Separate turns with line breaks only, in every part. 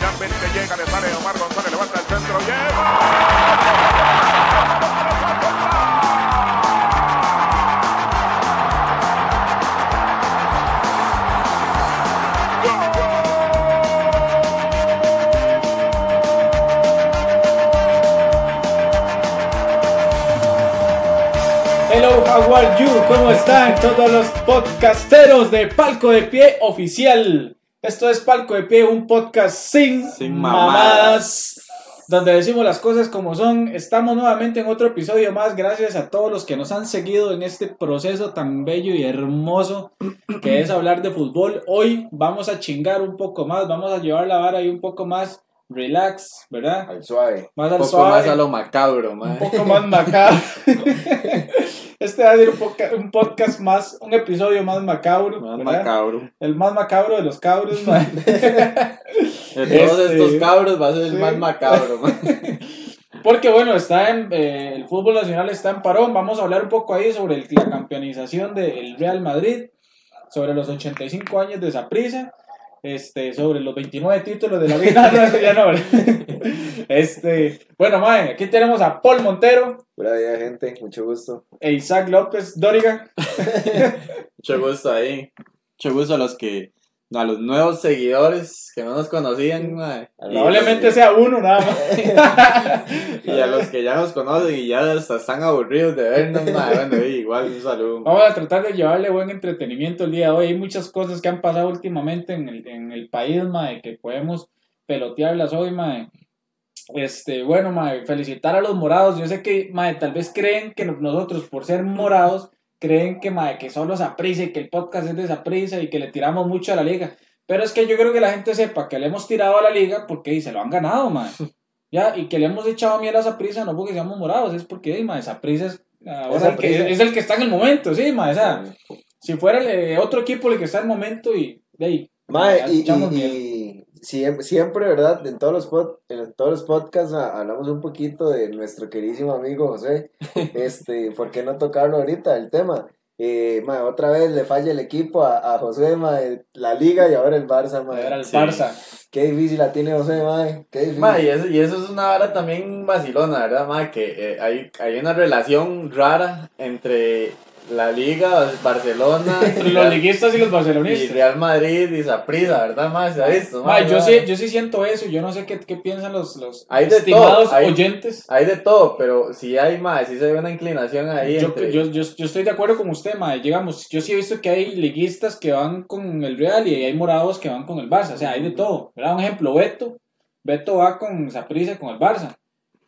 Finalmente llega, le sale Omar González, levanta el centro, lleva.
Hello, how are you? ¿Cómo están todos los podcasteros de Palco de Pie Oficial? Esto es Palco de Pie, un podcast sin,
Sin
mamadas,
mamadas.
donde decimos las cosas como son. Estamos nuevamente en otro episodio más, gracias a todos los que nos han seguido en este proceso tan bello y hermoso que es hablar de fútbol. Hoy vamos a chingar un poco más, vamos a llevar la vara ahí un poco más relax, ¿verdad?
Al suave.
Más
Un
al
poco
suave.
más a lo macabro,
un
man.
poco más macabro. Este va a ser un, un podcast más, un episodio más macabro.
Más
¿verdad?
macabro.
El más macabro de los cabros, man.
De todos
Este-
estos cabros va a ser el más macabro, man.
Porque bueno, está en, eh, el fútbol nacional está en parón. Vamos a hablar un poco ahí sobre el- la campeonización del Real Madrid, sobre los 85 años de Saprissa, este, sobre los 29 títulos de la Liga. No, ya no, este, bueno, mae, aquí tenemos a Paul Montero
Buena día, gente. Mucho gusto.
e Isaac López Dóriga.
Mucho gusto ahí. Mucho gusto a los que. A los nuevos seguidores que no nos conocían. Y-
Probablemente sea uno nada más.
Y a los que ya nos conocen y ya hasta están aburridos de vernos, man. Bueno, igual un saludo.
Vamos a tratar de llevarle buen entretenimiento el día de hoy. Hay muchas cosas que han pasado últimamente en el, en el país, mae, que podemos pelotearlas hoy, mae. Este, bueno, mae, felicitar a los morados. Yo sé que, mae, tal vez creen que nosotros, por ser morados, creen que, mae, que solo Saprissa y que el podcast es de Saprissa y que le tiramos mucho a la liga. Pero es que yo creo que la gente sepa que le hemos tirado a la liga porque y se lo han ganado, mae. Ya, y que le hemos echado miel a Saprissa no porque seamos morados, es porque, y, mae, Saprissa es, ahora el que- es el que está en el momento, sí, mae, o sea, si fuera el, eh, otro equipo el que está en el momento y de ahí.
Y, y- y siempre, siempre, ¿verdad? En todos los, pod- en todos los podcasts ah, hablamos un poquito de nuestro queridísimo amigo José. Este, ¿por qué no tocarlo ahorita, el tema? Eh, mae, otra vez le falla el equipo a, a José, mae, la liga y ahora el Barça, mae.
Era el
sí.
Barça.
Qué difícil la tiene José, mae. Qué difícil.
Ma, y, eso, y eso es una vara también vacilona, ¿verdad, ma? Que eh, hay, hay una relación rara entre la Liga, Barcelona, y
los
Real-
liguistas y los
y
barcelonistas.
Real Madrid y Saprissa, ¿verdad, ma? ¿Se ha visto? ma?
Yo, sí, yo sí siento eso, yo no sé qué, qué piensan los, los
Hay
estimados
todo, hay-
oyentes.
Hay de todo, pero sí hay, ma, sí se ve una inclinación ahí
Yo,
entre...
yo, yo, yo estoy de acuerdo con usted, ma. Llegamos, yo sí he visto que hay liguistas que van con el Real y hay morados que van con el Barça. O sea, hay de todo. ¿verdad? Un ejemplo, Beto. Beto va con Saprissa con el Barça.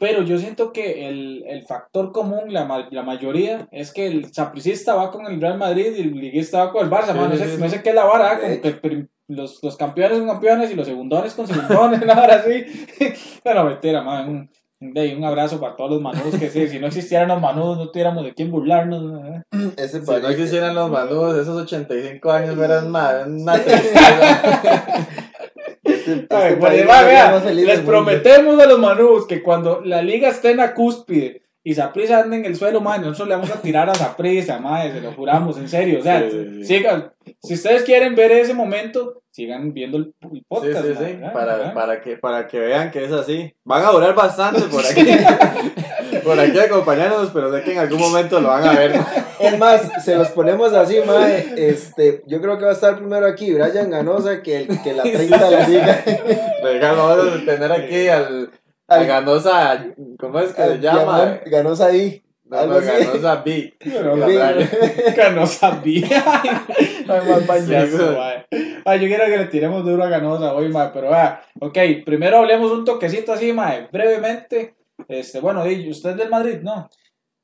Pero yo siento que el, el factor común, la, ma- la mayoría, es que el sapricista va con el Real Madrid y el liguista va con el Barça.
Sí.
No,
sí,
sé,
sí,
no
sí.
sé qué es la vara, ¿ah? como
De
que los, los campeones son campeones y los segundones con segundones, una vara así. Pero mentira, ma, un, de un abrazo para todos los manudos que sí, si no existieran los manudos no tuviéramos de quién burlarnos. ¿verdad?
Ese
Si no existieran los manudos, esos 85 años eran una tristeza.
Este- este
Ay,
país
va, vea, les
mundo.
prometemos a los manudos que cuando la liga esté en la cúspide y Saprissa ande en el suelo, man, nosotros le vamos a tirar a Saprissa, madre, se lo juramos, en serio. O sea,
Sí, sí,
sigan, si ustedes quieren ver ese momento, sigan viendo el, podcast.
sí,
man,
para, para, que, para que vean que es así. Van a durar bastante por aquí. por aquí acompañándonos, pero sé que en algún momento lo van a ver.
Es más, se los ponemos así, mae. Este, yo creo que va a estar primero aquí Brian Ganosa que, el, que la 30 de la liga.
Venga, vamos a tener aquí al, al Ganosa, ¿cómo es que se llama?
Ganosa ahí.
No, no. Ganosa B.
No sabía. Ay, más payaso. Ay, yo quiero que le tiremos duro a Ganosa hoy, mae, pero vea, ok, primero hablemos un toquecito así, mae, brevemente. Este, bueno, di, usted es del Madrid, ¿no?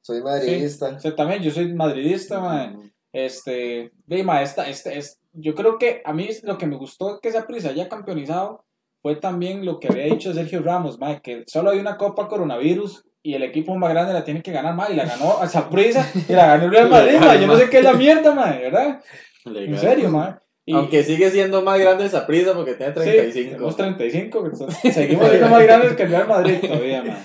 Soy madridista.
Usted también, yo soy madridista, mae. Este, esta, este, es, yo creo que a mí lo que me gustó que esa prisa haya campeonizado fue también lo que había dicho Sergio Ramos, mae, que solo hay una copa coronavirus y el equipo más grande la tiene que ganar, mae, y la ganó a Saprissa y la ganó el Real Madrid, mae, yo no sé qué es la mierda, mae, ¿verdad? En serio, mae. Y-
Aunque sigue siendo más grande esa prisa porque tiene
Sí,
35.
tenemos 35, entonces, seguimos siendo más grandes que el Real Madrid todavía, man.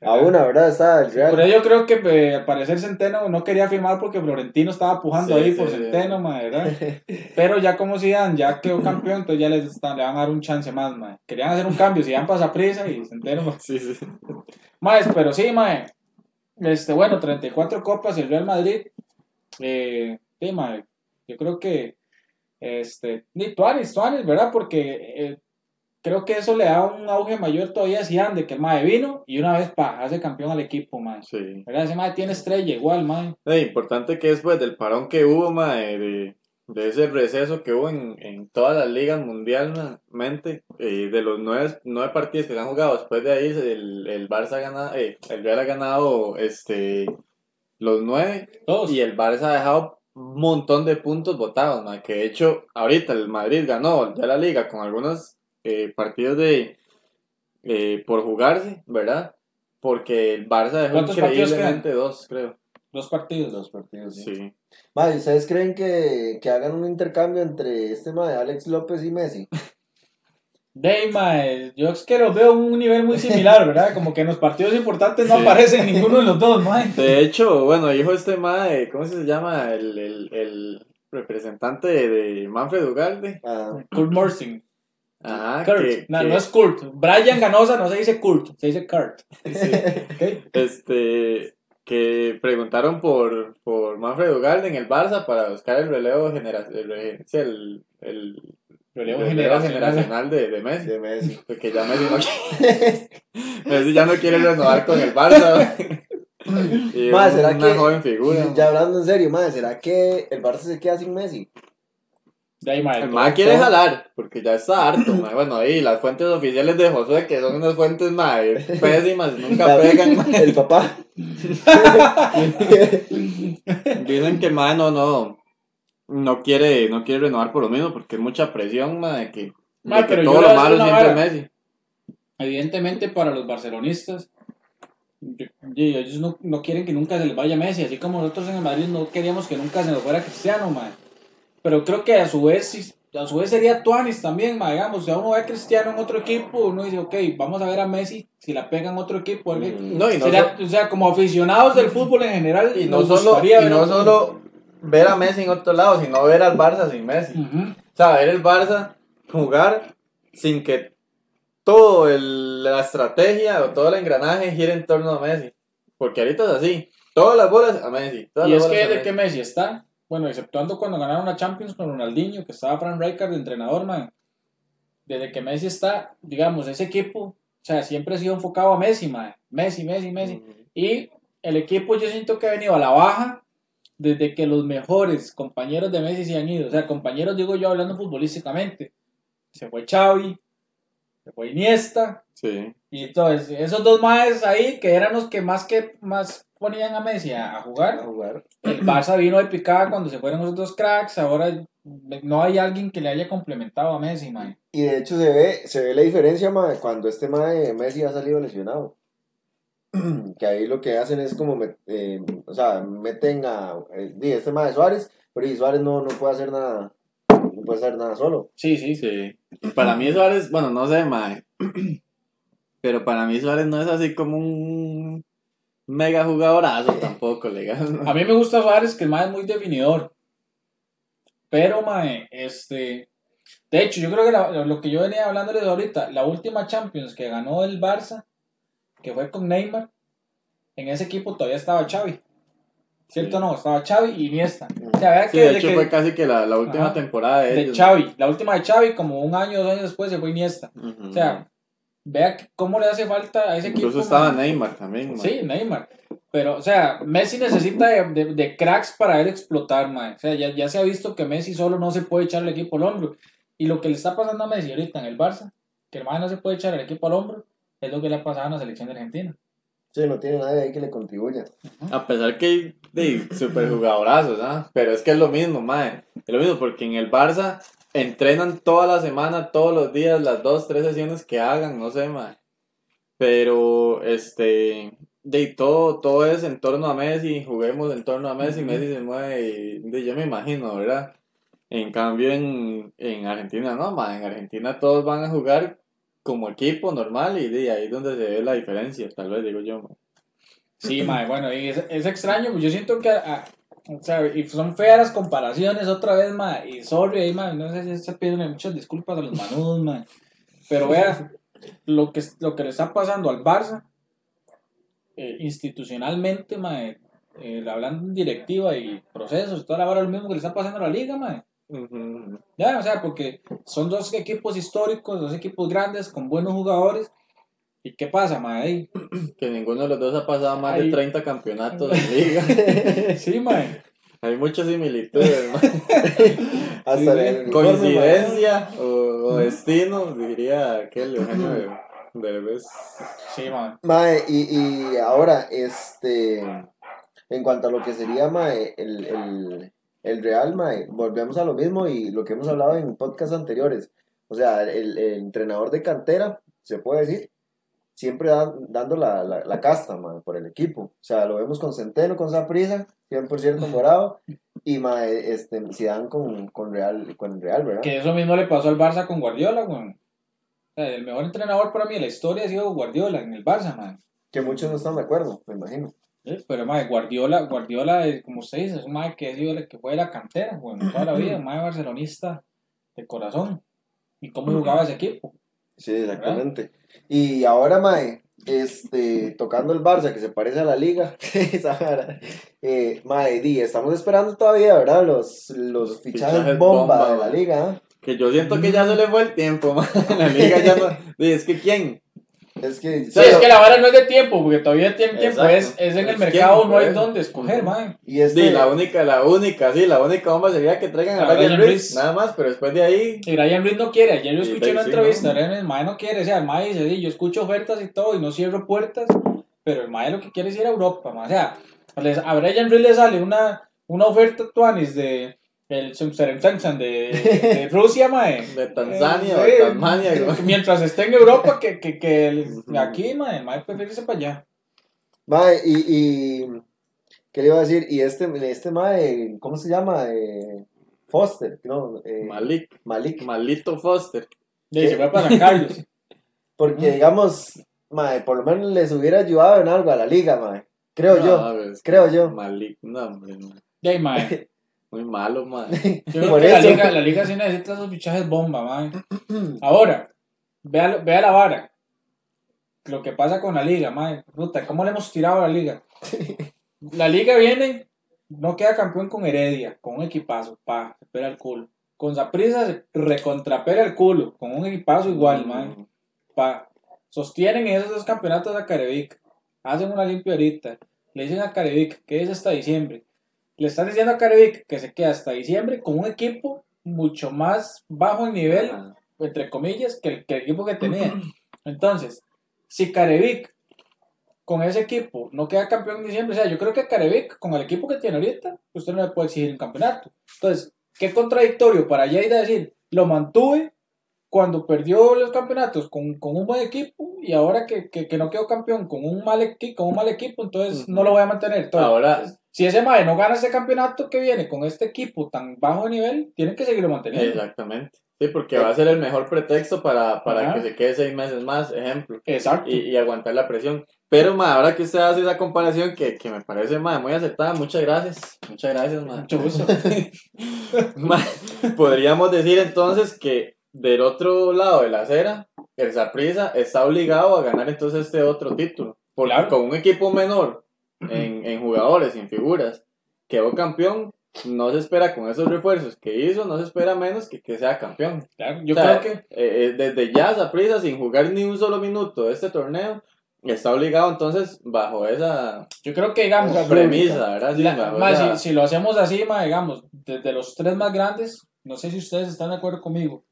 A una, ¿verdad? Está el Real.
Por ello creo que eh, al parecer Centeno no quería firmar porque Florentino estaba pujando
Sí,
ahí
sí,
por
sí.
Centeno, ma, ¿verdad? Pero ya como Zidane ya quedó campeón, entonces ya les están- le van a dar un chance más, ma. Querían hacer un cambio, Zidane pasa prisa y Centeno.
Sí, sí.
Más, pero sí, mae. Este, bueno, 34 copas el Real Madrid. Eh, sí, mae. Yo creo que este, ni Tuanis, Tuanis, ¿verdad? Porque eh, creo que eso le da un auge mayor todavía a Zidane, de que el mae vino y una vez pa, hace campeón al equipo, mae.
sí.
¿Verdad? Ese mae tiene estrella igual, mae.
Eh, importante que después del parón que hubo, mae, de, de ese receso que hubo en, en todas las ligas mundialmente, eh, de los nueve, nueve partidos que se han jugado, después de ahí el, el Barça ha ganado, eh, el Real ha ganado este, los nueve
Todos.
y el Barça ha dejado montón de puntos votados, que de hecho ahorita el Madrid ganó ya la liga con algunos eh, partidos de eh, por jugarse, ¿verdad? Porque el Barça dejó
¿Cuántos partidos
increíblemente dos, creo.
Dos partidos.
Dos partidos, sí.
Sí.
Ma, ¿y ¿ustedes creen que, que hagan un intercambio entre este ma de Alex López y Messi?
De ahí, mae, yo es que los veo a un nivel muy similar, ¿verdad? Como que en los partidos importantes no
Sí.
aparecen ninguno de los dos, mae.
De hecho, bueno, dijo este mae, ¿cómo se llama? El, el, el representante de, Manfred Ugalde.
Ah,
Kurt Mersing.
Ajá,
Kurt.
que,
no,
que-
no es Kurt. Brian Ganosa no se dice Kurt, se dice Kurt. ¿Ok?
este, que preguntaron por, por Manfred Ugalde en el Barça para buscar el relevo generacional, el, sí, el, el
Relevo generacional.
generacional de, de Messi.
de Messi.
Porque ya Messi no quiere, Messi ya no quiere renovar con el Barça. y
¿será
una
que-
joven figura.
Ya hablando en serio, madre, ¿será que el Barça se queda sin Messi?
De ahí, mae.
El mae quiere jalar, porque ya está harto, mae. Bueno, ahí las fuentes oficiales de Josué, que son unas fuentes, mae, pésimas, nunca
La-
pegan.
El papá.
Dicen que mae no, no, no quiere, no quiere renovar por lo mismo, porque es mucha presión, mae, de que, de todo lo malo siempre es. Messi.
Evidentemente para los barcelonistas, ellos no, no quieren que nunca se les vaya Messi, así como nosotros en el Madrid no queríamos que nunca se nos fuera Cristiano, mae. Pero creo que a su vez, a su vez sería Tuanis también, mae, digamos, si uno ve a Cristiano en otro equipo, uno dice, ok, vamos a ver a Messi si la pega en otro equipo. algo-
No, y no,
Sería- o sea, como aficionados del fútbol en general,
y no y solo ver a Messi en otro lado, sino ver al Barça sin Messi.
Ujú.
O sea, ver el Barça jugar sin que todo el- la estrategia o todo el engranaje gire en torno a Messi. Porque ahorita es así. Todas las bolas a Messi.
Y es que
a
de
Messi.
que Messi está, bueno, exceptuando cuando ganaron la Champions con Ronaldinho, que estaba Frank Rijkaard de entrenador, man. Desde que Messi está, digamos, ese equipo, o sea, siempre ha sido enfocado a Messi, man. Messi, Messi, Messi. Y el equipo yo siento que ha venido a la baja desde que los mejores compañeros de Messi se han ido. O sea, compañeros digo yo hablando futbolísticamente. Se fue Xavi, se fue Iniesta,
Sí.
y entonces esos dos más ahí que eran los que más que más ponían a Messi a, jugar.
A jugar.
El Barça vino de picada cuando se fueron esos dos cracks. Ahora no hay alguien que le haya complementado a Messi, man.
Y de hecho se ve, se ve la diferencia, ma, cuando este ma de Messi ha salido lesionado. que ahí lo que hacen es como, met- eh, o sea, meten a eh, di, este ma de Suárez, pero y Suárez no, no puede hacer nada, no puede hacer nada solo.
Sí, sí.
Sí. Para mí Suárez, bueno, no sé, mae. Pero para mí Suárez no es así como un mega jugadorazo tampoco, legal.
A mí me gusta Suárez, que el man es muy definidor. Pero, mae, este. De hecho, yo creo que la- lo que yo venía hablándoles ahorita, la última Champions que ganó el Barça, que fue con Neymar, en ese equipo todavía estaba Xavi. ¿Cierto o
Sí.
no? Estaba Xavi y Iniesta. O sea,
Sí,
que
de hecho
que-
fue casi que la, la última
Ajá.
temporada de,
de
ellos.
Xavi, la última de Xavi, como un año o dos años después se fue Iniesta.
Ujú.
O sea, vea cómo le hace falta a ese equipo.
Incluso estaba
man.
Neymar también, mae.
Sí, Neymar. Pero, o sea, Messi necesita de, de- de cracks para él explotar, man. O sea, ya, ya se ha visto que Messi solo no se puede echar el equipo al hombro. Y lo que le está pasando a Messi ahorita en el Barça, que el man no se puede echar el equipo al hombro, es lo que le ha pasado en la selección de Argentina.
Sí, no tiene nadie ahí que le contribuya.
A pesar que hay de super jugadorazos, ¿ah? Pero es que es lo mismo, mae. Es lo mismo porque en el Barça entrenan toda la semana, todos los días, las dos, tres sesiones que hagan, no sé, mae. Pero, este, de todo, todo es en torno a Messi, juguemos en torno a Messi. Messi se mueve y de, yo me imagino, ¿verdad? En cambio, en, en Argentina no, ma, en Argentina todos van a jugar como equipo normal y de ahí es donde se ve la diferencia, tal vez digo yo. ma.
Sí, mae, bueno, y es, es extraño, pues yo siento que, ah, o sea, y son feas las comparaciones otra vez, mae, y sorry, ahí, mae, no sé si se piden muchas disculpas a los manudos, mae, pero vea, lo que, lo que le está pasando al Barça, eh, institucionalmente, mae, eh, hablando en directiva y procesos, toda la hora lo mismo que le está pasando a la liga, mae.
Ujú.
Ya, o sea, porque son dos equipos históricos, dos equipos grandes, con buenos jugadores, ¿y qué pasa, mae?
Que ninguno de los dos ha pasado más de 30 campeonatos en liga.
Sí, mae.
Hay muchas similitudes.
Hasta
Sí,
uniforme,
coincidencia o, o destino, diría aquel Eugenio de Derbez.
Sí, mae.
Mae, y, y ahora, este, en cuanto a lo que sería, mae, el, el, el Real, mae, volvemos a lo mismo y lo que hemos hablado en podcasts anteriores. O sea, el, el entrenador de cantera, se puede decir, siempre da- dando la, la, la casta, mae, por el equipo. O sea, lo vemos con Centeno, con Saprissa, 100% morado, y mae, este, Zidane con, con Real, con Real, ¿verdad?
Que eso mismo le pasó al Barça con Guardiola, güey. O sea, el mejor entrenador para mí de la historia ha sido Guardiola en el Barça, man.
Que muchos no están de acuerdo, me imagino.
Pero, madre, Guardiola, Guardiola, eh, como usted dice, es un madre que el que fue de la cantera, toda la vida, un madre barcelonista de corazón. ¿Y cómo jugaba ese equipo?
Sí, exactamente. Y ahora, Mae, este, tocando el Barça, que se parece a la Liga, eh, Mae, di, estamos esperando todavía, ¿verdad? Los, los fichajes,
Fichajes
bomba,
bomba,
de la
mae.
Liga, ¿ah?
Que yo siento que ya se le fue el tiempo, ma. La liga ya no. Es que quién.
Es que,
Sí, es que la vara no es de tiempo, porque todavía tiene tiempo, es, es en el
Es
mercado,
tiempo,
no hay
pues.
donde escoger, man.
y este,
Sí, la única, la única, sí, la única bomba sería que traigan a
A
Ryan Reeves,
Reeves.
nada más, pero después de ahí.
Y Ryan no quiere, ayer yo
Sí,
escuché una
sí,
entrevista,
¿no?
el mae no quiere, o sea, el mae dice, "Sí, yo escucho ofertas y todo y no cierro puertas, pero el mae lo que quiere es ir a Europa, mae. o sea, a Ryan Reed le sale una, una oferta tuanis de el Sumserensansan de, de Rusia, mae.
De Tanzania o de Tasmania.
Mientras esté en Europa, que, que, que el- aquí, mae, mae prefiere irse para allá.
Mae, y, y, ¿qué le iba a decir? Y este, este Mae, ¿cómo se llama? Eh, Foster, no, eh,
Malik,
Malik.
Malito Foster.
Se fue para Carlos.
Porque, digamos, Mae, por lo menos les hubiera ayudado en algo a la Liga, Mae. Creo
No,
yo, creo yo.
Malik, no, hombre, no.
Y ahí, mae.
Muy malo, man.
Yo creo
Por
que la liga, la liga sí necesita esos fichajes bomba, mae. Ahora, vea, vea la vara. Lo que pasa con la liga, mae. Puta, ¿cómo le hemos tirado a la liga? La liga viene, no queda campeón con Heredia, con un equipazo, pa, se pela el culo. Con Zaprisa se recontrapela el culo, con un equipazo igual, mae. Pa, sostienen esos dos campeonatos a Carevic. Hacen una limpia ahorita. Le dicen a Carevic que es hasta diciembre. Le están diciendo a Carevic que se queda hasta diciembre con un equipo mucho más bajo en nivel, entre comillas, que el, que el equipo que tenía. Entonces, si Carevic con ese equipo no queda campeón en diciembre, o sea, yo creo que Carevic con el equipo que tiene ahorita, usted no le puede exigir un campeonato. Entonces, qué contradictorio para Lleida decir, lo mantuve cuando perdió los campeonatos con, con un buen equipo y ahora que, que, que no quedó campeón con un mal, equi- con un mal equipo, entonces no lo voy a mantener. Entonces,
Ahora,
si ese Mae no gana este campeonato que viene con este equipo tan bajo de nivel, tienen que seguirlo manteniendo.
exactamente. Sí, porque va a ser el mejor pretexto para, para que se quede seis meses más, ejemplo.
Exacto.
y, y aguantar la presión. Pero, ma, ahora que usted hace esa comparación que, que me parece, ma, muy acertada, muchas gracias. Muchas gracias, ma.
Mucho gusto.
Ma, podríamos decir entonces que del otro lado de la acera, el Saprissa está obligado a ganar entonces este otro título. Porque
Claro.
con un equipo menor en, en jugadores, en figuras, quedó campeón. No se espera con esos refuerzos que hizo, no se espera menos que que sea campeón.
Claro, yo
O sea,
creo que
eh, eh, desde ya Saprissa, sin jugar ni un solo minuto de este torneo, está obligado entonces bajo esa
yo creo que digamos
premisa, ¿verdad? Sí,
La- ma,
esa-
si, si lo hacemos así, ma, digamos, desde los tres más grandes, no sé si ustedes están de acuerdo conmigo.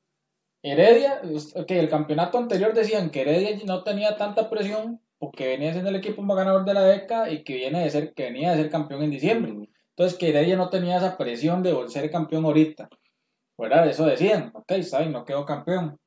Heredia, es- ok, el campeonato anterior decían que Heredia no tenía tanta presión porque venía siendo el equipo más ganador de la década y que, viene de ser, que venía de ser campeón en diciembre. Entonces que Heredia no tenía esa presión de ser campeón ahorita. ¿Verdad? Eso decían, ok, está bien, no quedó campeón.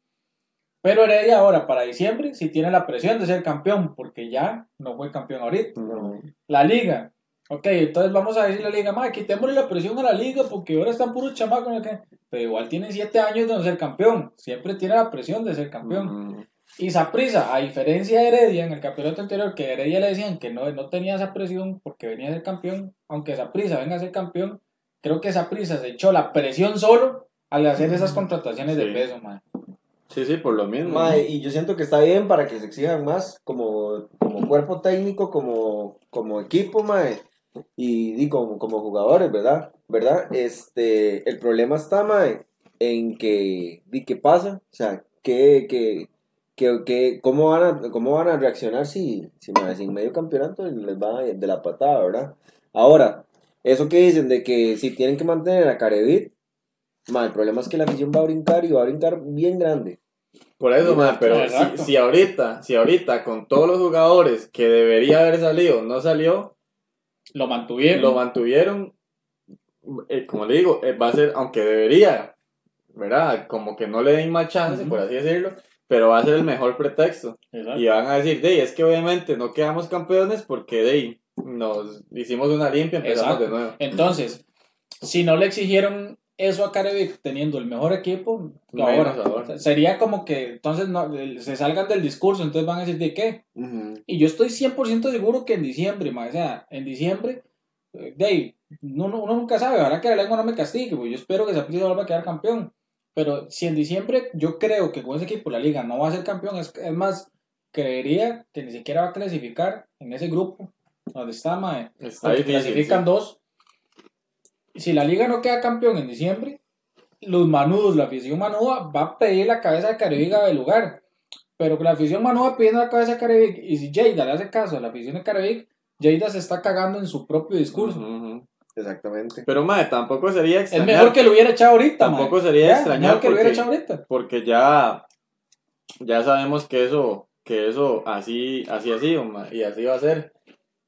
Pero Heredia ahora, para diciembre, sí tiene la presión de ser campeón porque ya no fue campeón ahorita.
No.
La liga, Ok, entonces vamos a decirle a la liga, madre, quitémosle la presión a la liga porque ahora están puros chamacos. que- Pero igual tienen siete años de no ser campeón. Siempre tiene la presión de ser campeón. Y Saprisa, a diferencia de Heredia en el campeonato anterior, que Heredia le decían que no, no tenía esa presión porque venía a ser campeón, aunque Saprisa venga a ser campeón, creo que Saprisa se echó la presión solo al hacer esas contrataciones de peso, man.
Sí, sí, por lo mismo.
Y yo siento que está bien para que se exijan más como, como cuerpo técnico, como, como equipo, mae, y, y como, como jugadores, ¿verdad? ¿Verdad? Este, el problema está, mae, en que, di, ¿qué pasa? O sea, que, que, que, que- ¿cómo, van a, ¿cómo van a reaccionar si, si, en medio campeonato les va de la patada, ¿verdad? Ahora, eso que dicen de que si tienen que mantener a Carevid, mae, el problema es que la afición va a brincar y va a brincar bien grande.
Por eso, man, pero si, ahorita, si ahorita con todos los jugadores que debería haber salido, no salió,
Lo mantuvieron.
lo mantuvieron, eh, como le digo, eh, va a ser, aunque debería, ¿verdad? Como que no le den más chance, por así decirlo, pero va a ser el mejor pretexto.
Exacto.
Y van a decir, de es que obviamente no quedamos campeones porque de nos hicimos una limpia, empezamos
Exacto.
de nuevo.
Entonces, si no le exigieron eso a Carevic teniendo el mejor equipo, ahora,
ahora.
sería como que entonces no, se salgan del discurso, entonces van a decir de qué. Y yo estoy 100% seguro que en diciembre, ma, o sea, en diciembre, eh, de ahí, uno, uno nunca sabe, ahora que la lengua no me castigue, pues yo espero que Saprissa vuelva a quedar campeón. Pero si en diciembre yo creo que con ese equipo la liga no va a ser campeón, es, es más, creería que ni siquiera va a clasificar en ese grupo donde está, mae.
Está difícil.
clasifican
sí.
dos. Si la liga no queda campeón en diciembre, los manudos, la afición manuda va a pedir la cabeza de Careviga del lugar. Pero la afición manuda pidiendo la cabeza de Carevic, y si Jada le hace caso a la afición de Carevic, Jada se está cagando en su propio discurso.
Ujú, ujú.
Exactamente.
Pero, madre, tampoco sería
Es
extrañar.
mejor que lo hubiera echado ahorita,
Tampoco sería
Ya,
extrañar
Mejor que lo hubiera
porque-
echado ahorita.
porque ya, ya sabemos que eso, que eso así, así ha sido, ma, y así va a ser.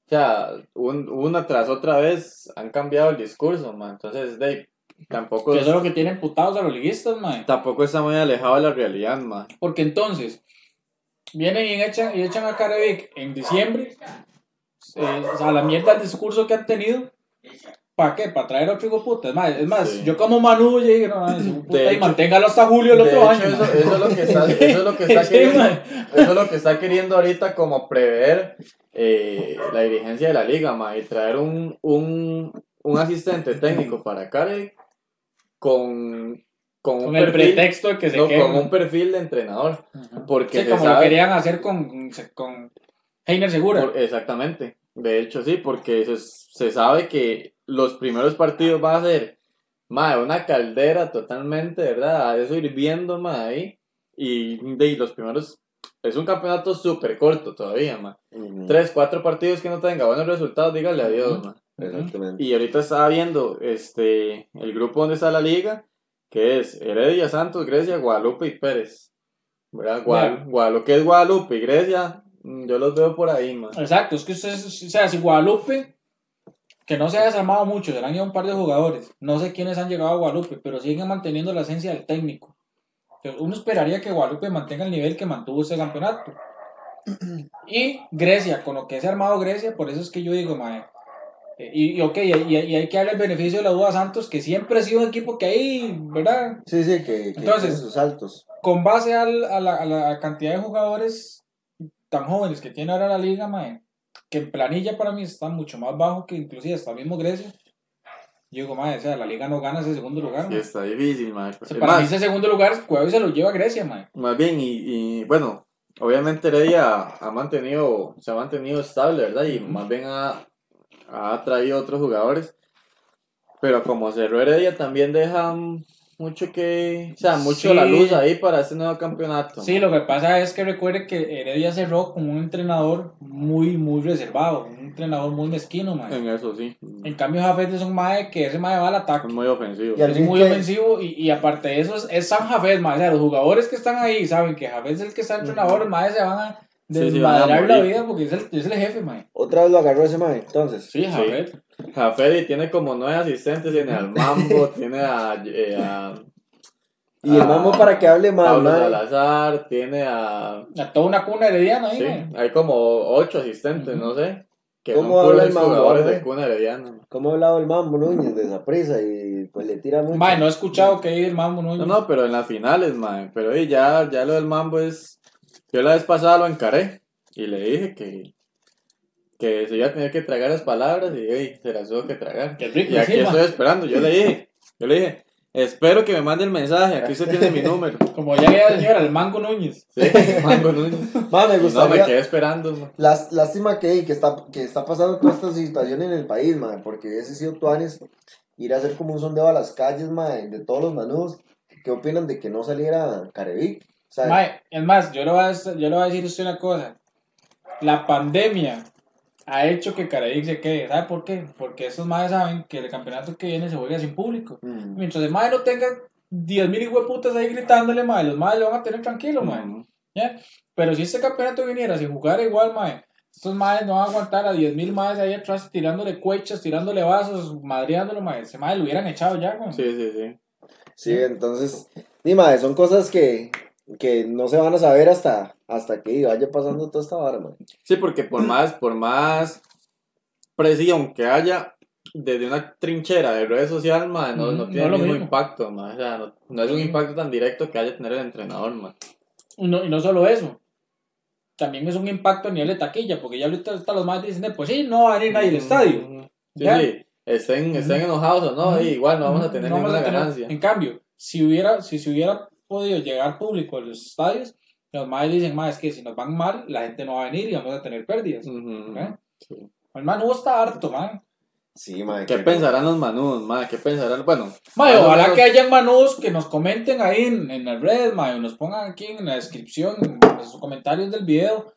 O sea, un- una tras otra vez han cambiado el discurso, ma, entonces de, tampoco,
Que eso es lo que tienen putados a los liguistas, mae.
tampoco está muy alejado de la realidad, ma.
Porque entonces, vienen y echan, y echan a Carevic en diciembre, eh, a la mierda el discurso que han tenido. ¿Para qué? ¿Para traer otro hijo puta? Es más, es más
Sí.
yo como Manu no, de puta, y manténgalo hasta julio el otro
hecho,
año.
eso, eso es lo que está, eso es lo que está queriendo,
mae.
eso es lo que está queriendo ahorita como prever eh, la dirigencia de la liga, ma, y traer un, un, un asistente técnico para Care con, con un
Con el
perfil-
pretexto de que se
no,
quede.
con un perfil de entrenador. Porque
Sí, como lo querían hacer con, con Heiner Segura.
Por- exactamente. De hecho, sí, porque se, se sabe que los primeros partidos van a ser mae, una caldera totalmente, ¿verdad? Eso hirviendo mae, ahí. Y de, los primeros. Es un campeonato súper corto todavía, mae.
Ujú.
Tres, cuatro partidos que no tenga buenos resultados, dígale adiós,
Ujú.
mae.
Exactamente.
Y ahorita estaba viendo este, el grupo donde está la liga, que es Heredia, Santos, Grecia, Guadalupe y Pérez. ¿Verdad? Guadal- Guadal- lo que es Guadalupe y Grecia, mm, yo los veo por ahí, man.
Exacto, es que ustedes, o sea, si Guadalupe, que no se ha desarmado mucho, serán ya un par de jugadores, no sé quiénes han llegado a Guadalupe, pero siguen manteniendo la esencia del técnico. Uno esperaría que Guadalupe mantenga el nivel que mantuvo ese campeonato. Y Grecia, con lo que se ha armado Grecia, por eso es que yo digo, mae, eh, y, y ok, y, y hay que darle el beneficio de la duda a Santos, que siempre ha sido un equipo que ahí, ¿verdad?
Sí, sí, que, que
Entonces-
sus saltos.
con base al- a, la, a la cantidad de jugadores tan jóvenes que tiene ahora la liga, mae, que en planilla para mí está mucho más bajo que inclusive hasta mismo Grecia. Yo digo, mae, o sea, la liga no gana ese segundo lugar.
Sí, está difícil, man.
O sea, para mí ese segundo lugar, Cuevas se lo lleva a Grecia, mae.
Más bien, y, y, bueno, obviamente Heredia ha mantenido, se ha mantenido estable, ¿verdad? Y más bien ha, ha traído otros jugadores. Pero como cerró Heredia, también deja mucho que, o sea, mucho
Sí.
la luz ahí para este nuevo campeonato.
Sí, lo que pasa es que recuerde que Heredia cerró con un entrenador muy, muy reservado, un entrenador muy mezquino, mae.
En eso sí.
En cambio, Jafet es un mae que ese mae va al ataque.
Es muy ofensivo.
Y
Es muy
que-
ofensivo y, y aparte de eso es, es San Jafet, mae. O sea, los jugadores que están ahí saben que Jafet es el que está entrenador, maes se van a
Sí, sí, van a
desmadrar la vida porque es el, es el jefe, mae.
Otra vez lo agarró ese man, entonces.
Sí, Jafet.
Jafedi tiene como nueve asistentes, tiene al Mambo, tiene a, eh, a
Y el mambo para que hable más,
Pablo. Salazar, tiene a...
A toda una cuna herediana ahí,
Sí, hay como ocho asistentes, no sé. Que
¿Cómo
son
habla el mambo,
de cuna herediana.
¿Cómo ha hablado el Mambo Núñez de esa prisa? Y pues le tira mucho.
Mae, no he escuchado que diga el mambo Núñez.
No, no, pero en las finales, mae. Pero oye, ya, ya lo del mambo es. Yo la vez pasada lo encaré y le dije que. Que se iba a tener que tragar las palabras y ey, se las tuvo que tragar.
Qué rico,
Y aquí
sí,
estoy esperando. Yo le dije, yo le dije, espero que me mande el mensaje. Aquí usted tiene mi número.
Como ya había señora, el mango Núñez.
Sí, mango Núñez.
Ma, me
No, me
gustaría.
quedé esperando.
Las- lástima que, que, está, que está pasando toda esta situación en el país, man, porque ese sido Tuanis ir a hacer como un sondeo a las calles, man, de todos los manudos. ¿Qué opinan de que no saliera Carevic? O sea,
es más, yo le, voy a, yo le voy a decir a usted una cosa. La pandemia ha hecho que Caraíc se quede. ¿Sabe por qué? Porque estos madres saben que el campeonato que viene se juega sin público.
mm,
Mientras el madre no tenga 10.000 hijueputas ahí gritándole, madre, los madres lo van a tener tranquilo, madre.
Ujú.
¿ya? Pero si este campeonato viniera sin jugar igual, madre, estos madres no van a aguantar a 10.000 madres ahí atrás tirándole cuechas, tirándole vasos, madreándolo, madre. Ese madre lo hubieran echado ya, güey.
Sí, sí, sí.
sí, entonces, ni madre, son cosas que, que no se van a saber hasta, hasta que vaya pasando toda esta vara, man.
Sí, porque por más, por más presión que haya desde una trinchera de redes sociales, no, no
Ujú,
tiene
no
el
lo
mismo
mismo.
impacto. O sea, no, no es un impacto tan directo que haya tener el entrenador, mae.
Y no, y no solo eso. También es un impacto a nivel de taquilla, porque ya ahorita los más dicen, pues sí, no va a venir nadie al estadio.
Ujú. Sí,
¿Ya?
sí. Estén, estén enojados o no, igual no vamos a tener ninguna
a tener-
ganancia.
En cambio, si hubiera, si se hubiera podido llegar público a los estadios, los más dicen, más es que si nos van mal, la gente no va a venir y vamos a tener pérdidas.
Ujú.
¿Eh?
Sí.
El man no está harto, man.
Sí, man.
¿Qué pensarán los manudos, mae? ¿Qué pensarán? Bueno, o
ojalá
menos-
que hayan manús que nos comenten ahí en, en redes, mae, o nos pongan aquí en la descripción, en los comentarios del video,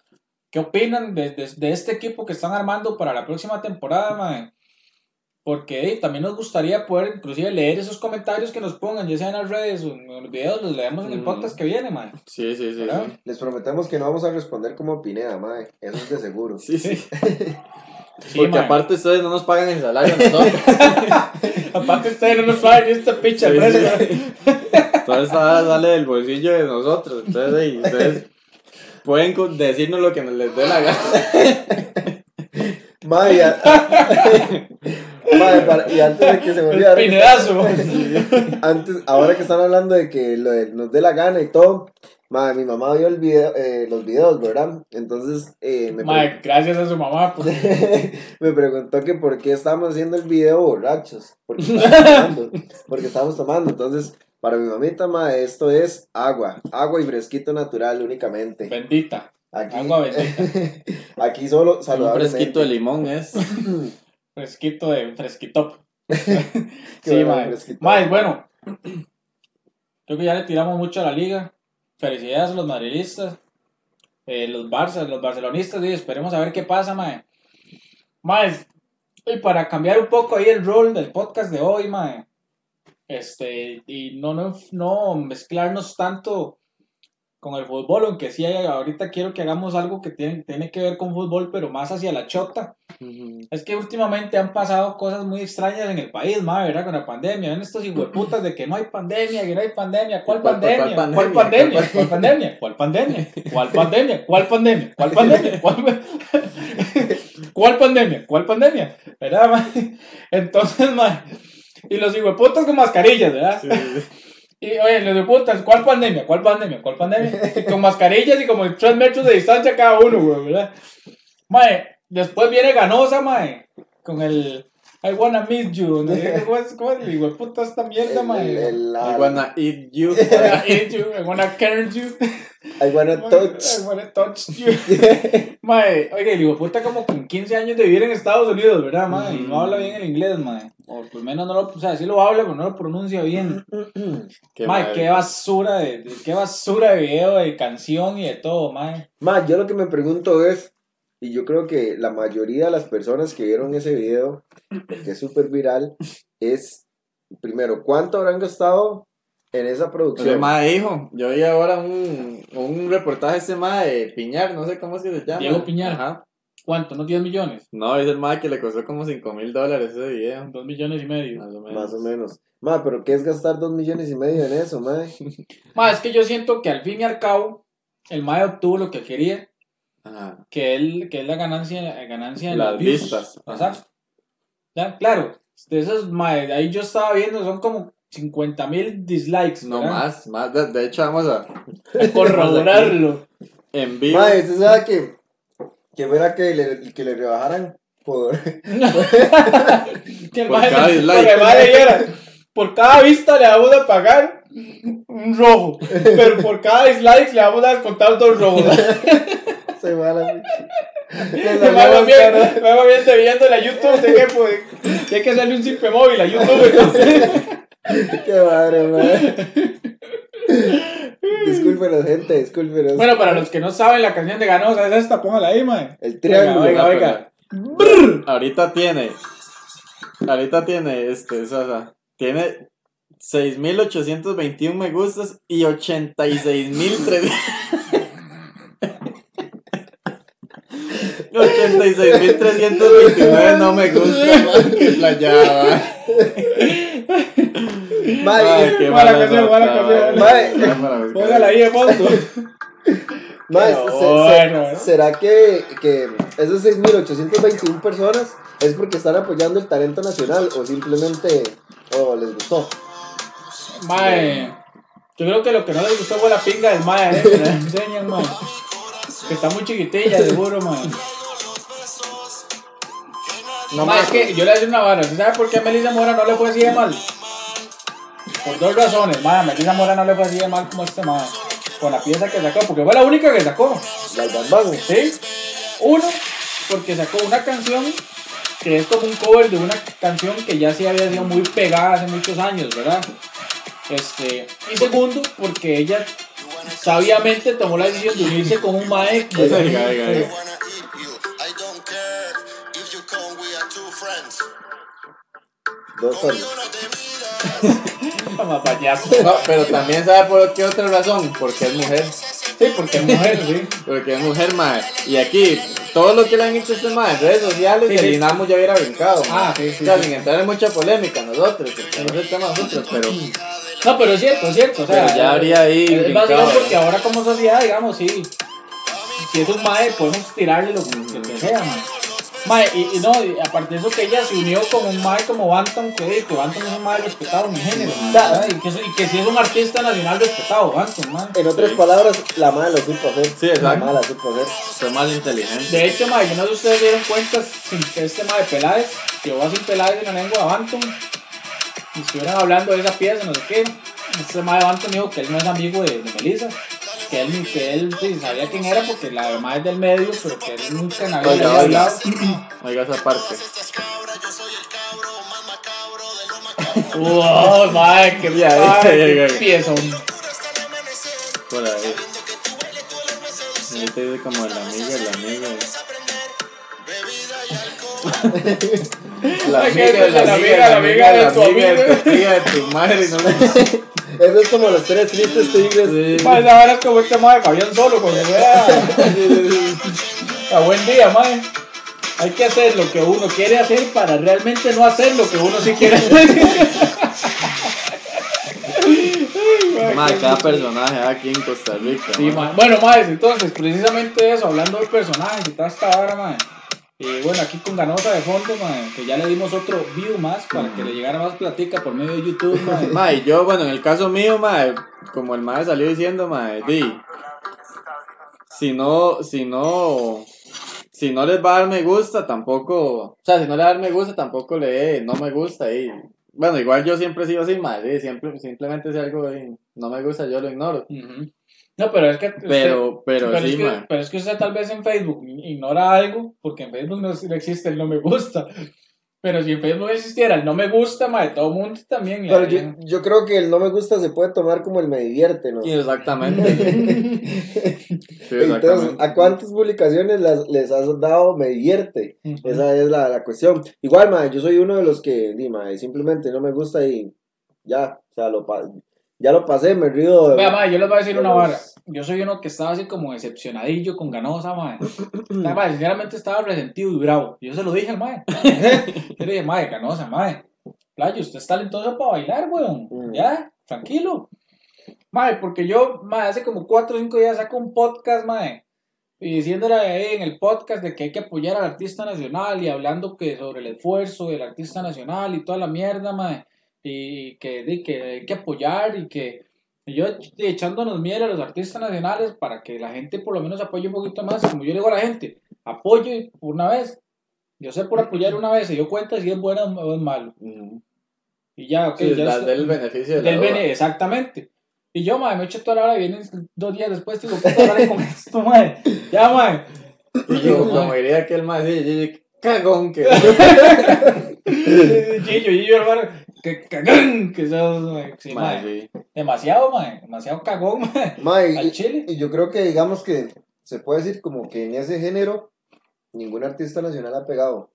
qué opinan de, de- de este equipo que están armando para la próxima temporada, mae. Porque eh, también nos gustaría poder inclusive leer esos comentarios que nos pongan, ya sea en las redes o en los videos, los leemos en el
Mm.
podcast que viene, mae.
Sí, sí, sí.
Les prometemos que no vamos a responder como Pineda, mae. Eso es de seguro.
Sí, sí.
Sí,
Porque aparte ustedes no nos pagan el salario a nosotros.
Aparte ustedes no nos saben esta picha
Sí, esta vara sale del bolsillo de nosotros. Entonces, ahí, ustedes pueden decirnos lo que nos les dé la gana.
Mae, Mae, para- y antes de que se me
Pinedazo.
antes, ahora que están hablando de que lo de- nos dé la gana y todo, mae, mi mamá vio el video, eh, los videos, ¿verdad? Entonces eh, me,
Mae, gracias a su mamá. pues.
me preguntó que por qué estábamos haciendo el video borrachos. Porque estábamos tomando. Porque estábamos tomando. Entonces, para mi mamita, mae, esto es agua. Agua y fresquito natural únicamente.
Bendita.
Aquí,
Agua bendita.
aquí solo
Un
saludablemente.
fresquito de limón es.
Fresquito de fresquito.
Qué
sí,
fresquito.
Mae, bueno. Creo que ya le tiramos mucho a la liga. Felicidades a los madridistas. Eh, los Barça, los barcelonistas, y esperemos a ver qué pasa, mae. Mae, y para cambiar un poco ahí el rol del podcast de hoy, mae. Este, y no, no, no mezclarnos tanto con el fútbol, aunque sí hay- ahorita quiero que hagamos algo que tiene, tiene que ver con fútbol, pero más hacia la chota. Es que últimamente han pasado cosas muy extrañas en el país, madre, ¿verdad? Con la pandemia. Ven estos hijueputas de que no hay pandemia, que no hay pandemia. ¿Cuál
¿Cuál- cuál
pandemia?
pandemia?
¿Cuál pandemia? ¿Cuál pandemia? ¿Cuál pandemia? ¿Cuál pandemia? ¿Cuál pandemia? ¿Cuál pandemia? ¿Cuál ¿Cuál pandemia? ¿Cuál pandemia? ¿Verdad, madre? Entonces, madre. Y los hijueputas con mascarillas, ¿verdad?
Sí.
Y oye, los hijueputas, ¿cuál pandemia? ¿Cuál pandemia? ¿Cuál pandemia? Y con mascarillas y como 3 metros de distancia cada uno, güey, ¿verdad? Mae, después viene Ganosa, mae, con el I wanna meet you. ¿no? ¿Cómo es, cómo es hijueputa esta mierda, mae?
I wanna eat you.
I wanna eat you, I wanna carry you.
I wanna touch.
I wanna touch you. Mae, oiga, el hijueputa como con 15 años de vivir en Estados Unidos, ¿verdad, mae? Y no habla bien el inglés, mae. O por lo menos no lo, o sea, sí lo habla, pero no lo pronuncia bien.
Qué
Mae,
madre.
qué basura de, de- qué basura de video, de canción y de todo, mae.
Ma, yo lo que me pregunto es, y yo creo que la mayoría de las personas que vieron ese video, que es súper viral, es, primero, ¿cuánto habrán gastado en esa producción?
el mae dijo, yo vi ahora un, un reportaje de este mae de Piñar, no sé cómo es que se llama.
Diego Piñar.
Ajá.
¿Cuánto? ¿No 10 millones?
No, es el mae que le costó como 5 mil dólares ese video.
2 millones y medio.
Más o menos.
Más o menos. Ma, pero ¿qué es gastar dos millones y medio en eso, ma?
Mae, es que yo siento que al fin y al cabo, el mae obtuvo lo que quería.
Ajá.
que, él, que es la ganancia, la ganancia de
Las vistas.
Exacto. Ya, claro, de esos, mae, ahí yo estaba viendo, son como 50 mil dislikes.
No
¿verdad?
más, más. De, de hecho, vamos a.
A corroborarlo.
En vivo.
Mae, ¿usted sabe que, que fuera que le, que le rebajaran por...
que el
Por cada dislike.
por cada vista le vamos a pagar un rojo, pero por cada dislike le vamos a descontar dos rojos.
Se va la... Le
Me va
salió
bien, bien de viendo la YouTube, de que pues, tiene que salir un simple móvil a YouTube.
Qué madre, madre. Discúlpenos, gente, discúlpenos.
Bueno, para los que no saben, la canción de Ganosa es esta, póngala ahí, mae.
el triángulo.
Oiga, oiga, oiga.
Ahorita tiene. Ahorita tiene este, o sea, tiene 6.821 me gustas y 86.300. 86.329 no me gusta, man, que Ay, qué
mala canción, mala canción.
buscar.
Póngala ahí de fondo.
se-
bueno, eh.
¿será que, que esos 6.821 personas es porque están apoyando el talento nacional o simplemente o les gustó?
Mae, yo creo que lo que no les gustó fue la pinga del mae, eh, enseñan, mae. Que está muy chiquitilla, seguro, mae.
No
mae,
más
es que yo le voy a decir una vara. ¿Usted sabe por qué a Melissa Mora no le fue así de mal? Por dos razones, mae. A Melissa Mora no le fue así de mal como este mae. Con la pieza que sacó, porque fue la única que sacó.
Las bambán.
¿Sí? Uno, porque sacó una canción que es como un cover de una canción que ya sí había sido muy pegada hace muchos años, ¿verdad? Este, y segundo, porque ella sabiamente tomó la decisión de unirse con un mae que-
Oiga, oiga, oiga.
wanna eat you. I don't care if you come, we are two friends.
Dos.
Más payaso.
No, pero también sabe por qué otra razón, porque es mujer.
Sí, porque es mujer, sí.
Porque es mujer, mae. Y aquí, todo lo que le han hecho este mae en redes sociales,
Sí,
el
sí.
Inamo ya hubiera brincado.
Ah, sí, sí,
O sea, sin entrar en mucha polémica nosotros, porque el tema nosotros, pero.
No, pero es cierto, es cierto. O sea,
Pero ya habría ahí
Es
¿no?
porque ahora como sociedad, digamos, sí. Si es un mae, podemos tirarle lo que, sea. Mae, y, y no, y aparte de eso que ella se unió con un mae como Bantam, que, que Bantam es un mae respetado en mi género, y, que, es- y que sí es un artista nacional respetado, Bantam, mae.
En otras palabras, la madre lo supo hacer.
Sí, exacto.
La madre la supo hacer.
Fue más inteligente.
De hecho, mae, yo no sé si ustedes se dieron cuenta, sin que este mae Peláez, llevó sin Peláez en la lengua de Bantam, y estuvieran hablando de esa pieza, no sé qué. Este mae Bantam dijo que él no es amigo de, de Melissa. Que él, que él sí, sabía quién era porque la mae es del medio, pero que él nunca en la vida le
Oiga,
había
oiga.
hablado.
Oiga esa parte.
¡Wow, mae! ¡Qué,
Ya,
qué
amanecer.
Por ahí.
Seduces.
Ahorita dice como el amigo, el amigo. La amiga, la
la
amiga,
la amiga de tu
amiga, de tu tía, de tu madre, no
Eso es como los tres tristes tigres.
Esa vara es como este mae Fabián solo cuando vea. A buen día, mae. Hay que hacer lo que uno quiere hacer para realmente no hacer lo que uno sí quiere hacer.
Cada personaje aquí en Costa Rica.
Sí,
mae.
Bueno, mae, entonces, precisamente eso, hablando de personajes y toda esta vara, mae. Y bueno, aquí con Ganosa de fondo, mae, que ya le dimos otro view más para que le llegara más platica por medio de YouTube. Mae,
yo, bueno, en el caso mío, mae, como el mae salió diciendo, mae, di, si no, si no, si no les va a dar me gusta, tampoco, o sea, si no le va a dar me gusta, tampoco le dé no me gusta y, bueno, igual yo siempre he sido así, di, siempre, simplemente si algo di, no me gusta, yo lo ignoro.
No, pero es que. usted-
pero, pero,
pero,
sí,
es que, pero es que usted tal vez en Facebook ignora algo, porque en Facebook no, existe el no me gusta. Pero si en Facebook existiera el no me gusta, mae, todo el mundo también.
Pero yo, yo creo que el no me gusta se puede tomar como el me divierte, ¿no?
Sí, exactamente, sí,
Entonces,
exactamente,
¿a cuántas publicaciones las- les has dado me divierte? Esa es la, la cuestión. Igual, ma, yo soy uno de los que, di, ma, simplemente no me gusta y ya, o sea, lo, ya lo pasé, me río. de-
Vea, yo les voy a decir
de
una vara. Yo soy uno que estaba así como decepcionadillo con Ganosa, mae, sinceramente estaba resentido y bravo. Yo se lo dije al mae. Yo le dije, mae, Ganosa, mae. Playo, usted es talentoso para bailar, weón.
Mm.
Ya, tranquilo. Mae, porque yo, mae, hace como 4 o 5 días saco un podcast, mae. y diciéndole ahí en el podcast de que hay que apoyar al artista nacional y hablando que sobre el esfuerzo del artista nacional y toda la mierda, mae, y que, que hay que apoyar y que yo ech- echándonos miel a los artistas nacionales para que la gente por lo menos apoye un poquito más, como yo le digo a la gente, apoye una vez, yo sé por apoyar una vez, se dio cuenta si es bueno o es malo,
Ujú.
y ya, ok,
Sí,
ya
da-
está-
del beneficio de la
del
duda.
bene- exactamente. Y yo, madre, me echo toda la hora y vienen dos días después, digo, puta, dale con esto, madre. Ya, madre.
Y
digo,
como, diría aquel más, sí, cagón que.
Gillo, Gillo, hermano, que cagán, que sos, madre. Sí,
Mae,
madre.
sí.
Demasiado, madre, demasiado cagón, madre.
Mae,
Al
y,
chile.
y yo creo que digamos que se puede decir como que en ese género ningún artista nacional ha pegado.
O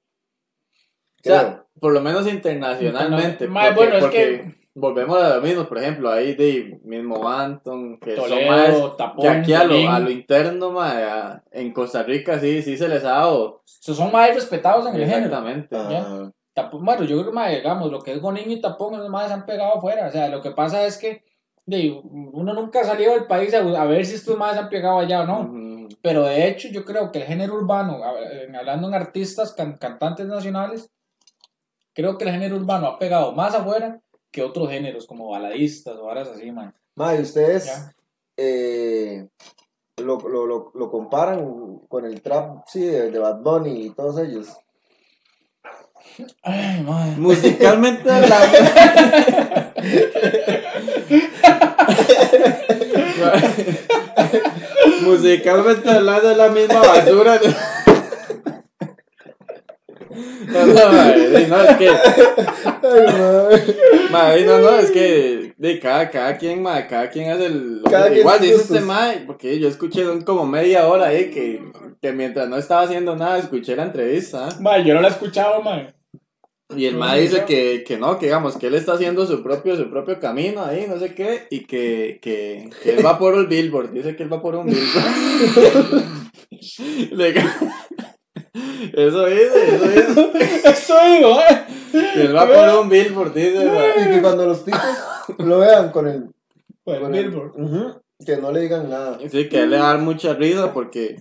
sea,
Creo.
por lo menos internacionalmente.
Mae,
porque-
bueno, es
porque volvemos a lo mismo, por ejemplo, ahí de mismo Anton, que son más
Toledo, Tapón,
que aquí a lo, a lo interno, mae, a- en Costa Rica sí, sí se les ha dado.
Son más respetados en el género.
Exactamente.
Ah,
Tapón, bueno, yo creo que, madre, digamos, lo que es Gonín y Tapón, esos más se han pegado afuera. O sea, lo que pasa es que de, uno nunca ha salido del país a, a ver si estos más se han pegado allá o no. Pero de hecho, yo creo que el género urbano, hablando en artistas, can- cantantes nacionales, creo que el género urbano ha pegado más afuera que otros géneros, como baladistas o varas así, man.
mae, ustedes eh, lo, lo, lo, lo comparan con el trap, sí, de, de Bad Bunny y todos ellos.
Ay, madre.
Musicalmente hablando. Musicalmente hablando es la misma basura. No, no, mae, no, es que,
Ay, mae,
no, no, es que de cada, cada quien, mae, cada quien hace el,
Cada
igual dice este mae, porque yo escuché como media hora ahí que, que mientras no estaba haciendo nada escuché la entrevista.
Madre, yo no la he escuchado, man.
Y el mae dice que, que no, que digamos, que él está haciendo su propio, su propio camino ahí, no sé qué, y que, que, que él va por el billboard, dice que él va por un billboard. Le- eso dice, eso dice,
Eso digo, eh.
que él va por un billboard, dice, mae.
Y que cuando los tipos lo vean con el, con el-
Billboard.
Que no le digan nada.
Sí, que a él le va a dar mucha risa porque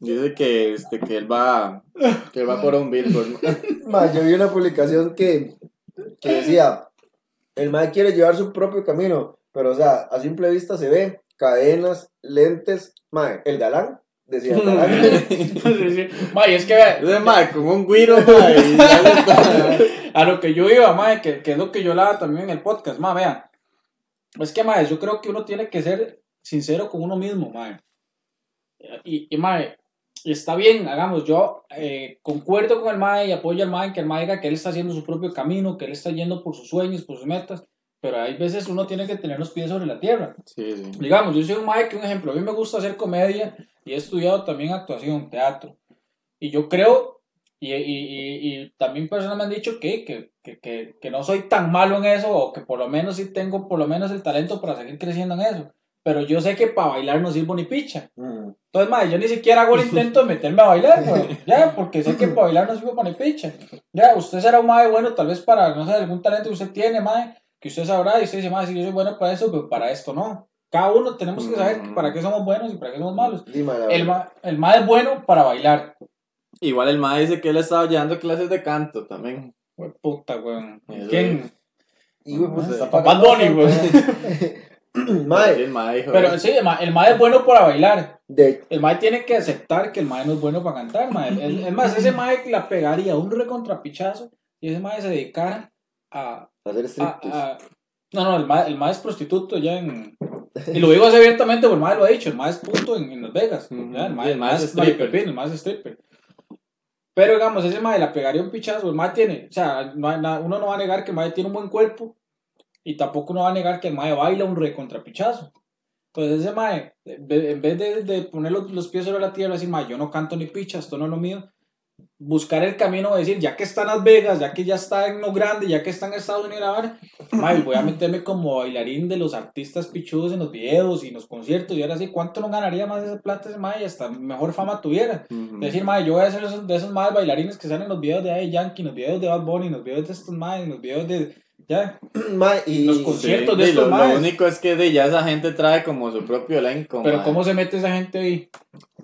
dice que, este, que él va, que él va por un billboard.
Mae, yo vi una publicación que, que decía, el mae quiere llevar su propio camino, pero o sea, a simple vista se ve cadenas, lentes, mae, el galán, decía el galán.
Sí, sí. Mae, es que vea,
mae con un guiro, mae, y ya le está-
a lo que yo iba, mae, que, que es lo que yo hablaba también en el podcast, mae, vea. Es que, mae, yo creo que uno tiene que ser sincero con uno mismo, mae. Y, y mae, está bien, hagamos, yo eh, concuerdo con el mae y apoyo al mae, que el mae diga que él está haciendo su propio camino, que él está yendo por sus sueños, por sus metas, pero hay veces uno tiene que tener los pies sobre la tierra.
Sí, sí.
Digamos, yo soy un mae que un ejemplo, a mí me gusta hacer comedia y he estudiado también actuación, teatro. Y yo creo, y, y, y, y también personas me han dicho que, que, que, que, que no soy tan malo en eso, o que por lo menos sí tengo por lo menos el talento para seguir creciendo en eso. Pero yo sé que para bailar no sirvo ni picha.
Mm.
Entonces, mae, yo ni siquiera hago el intento de meterme a bailar, güey. Ya, porque sé que para bailar no sirvo para ni picha. Ya, usted será un mae bueno, tal vez para, no sé, algún talento que usted tiene, mae, que usted sabrá, y usted dice, mae, si yo soy bueno para eso, pero para esto no. Cada uno tenemos que saber
Mm.
para qué somos buenos y para qué somos malos. El el mae es bueno para bailar.
Igual el mae dice que él estaba llevando clases de canto también.
Güey, puta, güey. ¿Quién?
Y, güey, pues, está
Bad Bunny, güey.
Mae,
el mae
Pero sí, el mae, el mae es bueno para bailar.
de,
El mae tiene que aceptar que el mae no es bueno para cantar, mae. El- Es más, ese mae la pegaría un recontrapichazo y ese mae se dedicara a,
hacer
a-
striptease.
a- no, no, el mae, el mae es prostituto ya en... Y lo digo así abiertamente porque el mae lo ha dicho, el mae es puto en, en Las Vegas.
Ujú.
ya, el mae,
el mae es
es
stripper.
el mae es stripper. Pero digamos, ese mae la pegaría un pichazo, el mae tiene, o sea, no hay nada- uno no va a negar que el mae tiene un buen cuerpo y tampoco uno va a negar que el mae baila un recontrapichazo. Entonces ese mae, de- en vez de, de poner los, los pies sobre la tierra y decir, mae, yo no canto ni picha, esto no es lo mío, buscar el camino de decir, ya que está en Las Vegas, ya que ya está en lo grande, ya que está en Estados Unidos ahora, mae, voy a meterme como bailarín de los artistas pichudos en los videos y en los conciertos y ahora sí, ¿cuánto no ganaría más ese plata ese mae? Y hasta mejor fama tuviera.
Ujú.
Decir, mae, yo voy a ser esos- de esos más bailarines que salen en los videos de Daddy Yankee, en los videos de Bad Bunny, en los videos de estos más, en los videos de... Ya,
y
Los
Sí,
conciertos de estos
lo, lo único es que de, ya esa gente trae como su propio elenco.
pero
mae.
¿cómo se mete esa gente ahí?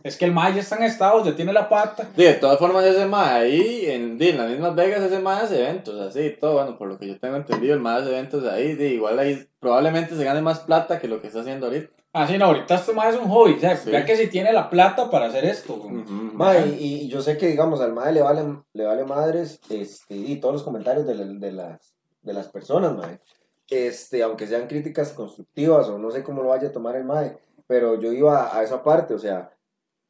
Es que el mae ya está en estado, ya tiene la pata.
Sí, de todas formas, ese mae ahí, en, en las mismas Vegas, ese mae hace eventos, así, todo, bueno, por lo que yo tengo entendido, el mae hace eventos ahí, di, igual ahí probablemente se gane más plata que lo que está haciendo ahorita.
Ah, sí, no, ahorita este mae es un hobby. O sea,
Sí.
vea que si tiene la plata para hacer esto.
Mae, y, y yo sé que, digamos, al mae le vale, le vale madres este, y todos los comentarios de, la- de las, de las personas, mae. Este, aunque sean críticas constructivas o no sé cómo lo vaya a tomar el mae, pero yo iba a esa parte, o sea,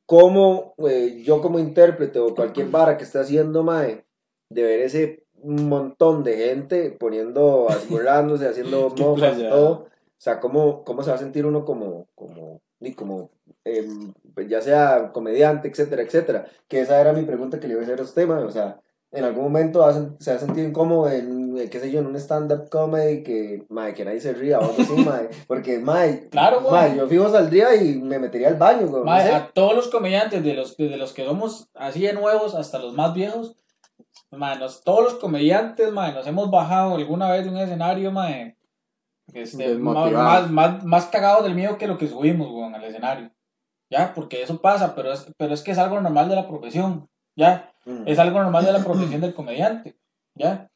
cómo eh, yo como intérprete o cualquier vara que esté haciendo mae, de ver ese montón de gente poniendo, burlándose, haciendo mofas, todo, o sea, cómo, cómo se va a sentir uno como, como, y como em, ya sea comediante, etcétera, etcétera. Que esa era mi pregunta que le iba a hacer a usted, mae, o sea, en algún momento ha sen- se ha sentido incómodo en, eh, qué sé yo, en un stand-up comedy que, mae, que nadie se ría o algo así, mae, porque, mae,
Claro, güey.
mae, yo fijo saldría y me metería al baño, güey, no
Mae,
sé.
a todos los comediantes, de los, de los que somos así de nuevos hasta los más viejos, mae, nos- todos los comediantes, mae, nos hemos bajado alguna vez de un escenario, mae, este, más, más, más, más cagados del miedo que lo que subimos, weón, al escenario. Ya, porque eso pasa, pero es, pero es que es algo normal de la profesión, ya.
Mm.
Es algo normal de la profesión del comediante, ¿ya?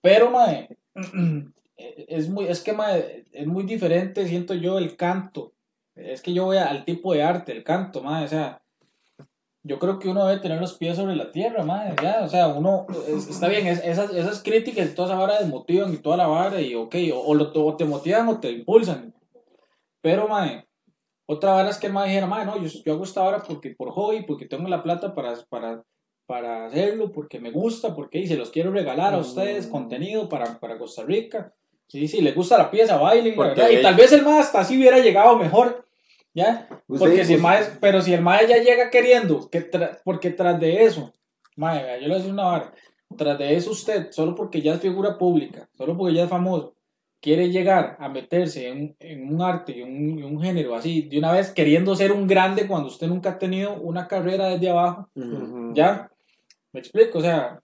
Pero, mae, es, muy, es que, mae, es muy diferente, siento yo, el canto. Es que yo voy al tipo de arte, el canto, mae, o sea, yo creo que uno debe tener los pies sobre la tierra, mae, ya, o sea, uno, es- está bien, es- esas, esas críticas y toda esa vara desmotivan y toda la vara, y ok, o, o lo- o te motivan o te impulsan. Pero, mae, otra vara es que el mae dijera, mae, no, yo, yo hago esta vara porque, por hobby, porque tengo la plata para, para, para hacerlo, porque me gusta, porque y se los quiero regalar a ustedes,
Mm.
contenido para, para Costa Rica. Sí, sí, les gusta la pieza, bailen, la y tal vez el mae hasta así hubiera llegado mejor, ¿ya?
Usted-
Porque si el mae, pero si el mae ya llega queriendo, que tra- porque tras de eso, mae, yo le voy a decir una vara, tras de eso usted, solo porque ya es figura pública, solo porque ya es famoso, quiere llegar a meterse en, en un arte y un, y un género así, de una vez queriendo ser un grande cuando usted nunca ha tenido una carrera desde abajo,
Ujú.
¿ya? Me explico, o sea,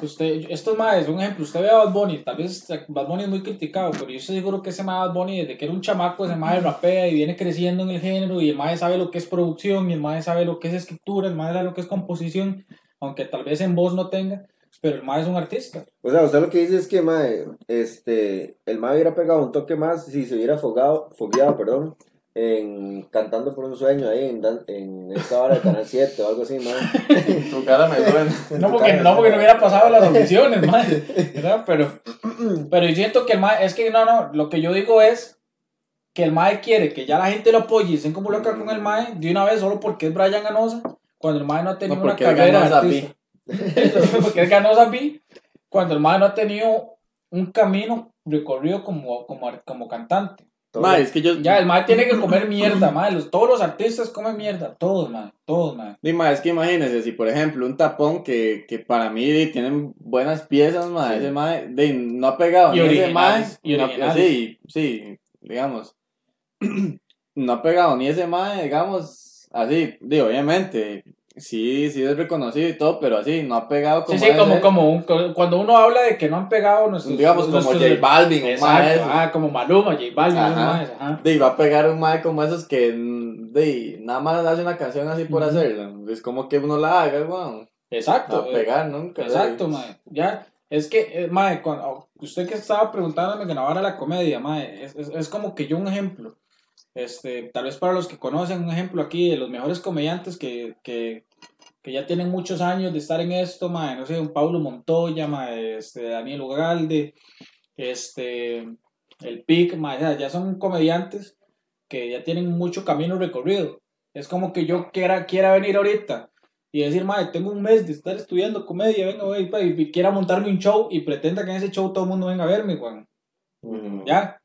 usted, estos maes, un ejemplo, usted ve a Bad Bunny, tal vez Bad Bunny es muy criticado, pero yo estoy seguro que ese mae Bad Bunny, desde que era un chamaco, ese mae rapea y viene creciendo en el género, y el mae sabe lo que es producción, y el mae sabe lo que es escritura, el mae sabe lo que es composición, aunque tal vez en voz no tenga, pero el mae es un artista.
O sea, usted lo que dice es que, mae, este, el mae hubiera pegado un toque más si se hubiera fogado, fogueado, perdón, en Cantando por un Sueño ahí en, Dan- en esta hora de Canal 7 o algo así, mae.
Tu cara me suena.
No porque, no porque no hubiera pasado las audiciones, mae, ¿verdad? Pero, pero yo siento que el mae, es que no, no, lo que yo digo es que el mae quiere que ya la gente lo apoye y como loca con el mae de una vez solo porque es Brian Ganosa, cuando el mae no ha tenido
No,
una carrera de artista. Porque él ganó Zambi cuando el mae no ha tenido un camino recorrido como, como, como cantante.
Mae, es que yo.
Ya, el mae tiene que comer mierda, mae. Los, todos los artistas comen mierda. Todos, mae. Todos, mae.
Di, ma, es que imagínese, si por ejemplo un tapón que, que para mí di, tienen buenas piezas, ma,
Sí.
ese mae, di, no ha pegado
Y
ni ese mae,
y
no- sí, sí, digamos, no ha pegado ni ese mae, digamos, así, obviamente, sí, sí es reconocido y todo, pero así, no ha pegado como
Sí, sí, como, como un- cuando uno habla de que no han pegado nuestros.
digamos, como
nuestros-
J Balvin, un
Exacto,
ese.
ah, como Maluma, J Balvin,
Ajá.
esos ajá.
Di, va a pegar un mae como esos que, mm, di, nada más hace una canción así por
Ujú.
hacerla, es como que uno la haga, weón, no
Exacto.
va a pegar nunca.
Exacto, mae. Ya, es que, eh, mae, cuando, usted que estaba preguntándome que grabara la comedia, mae, es, es, es como que yo un ejemplo, este, tal vez para los que conocen, un ejemplo aquí de los mejores comediantes que, que, que ya tienen muchos años de estar en esto, mae, no sé, un Paulo Montoya, mae, este, Daniel Ugalde, este, el PIC, mae, ya son comediantes que ya tienen mucho camino recorrido. Es como que yo quiera, quiera venir ahorita y decir, madre, tengo un mes de estar estudiando comedia, venga, pa, y, y quiera montarme un show y pretenda que en ese show todo el mundo venga a verme.
Ujú.
Ya.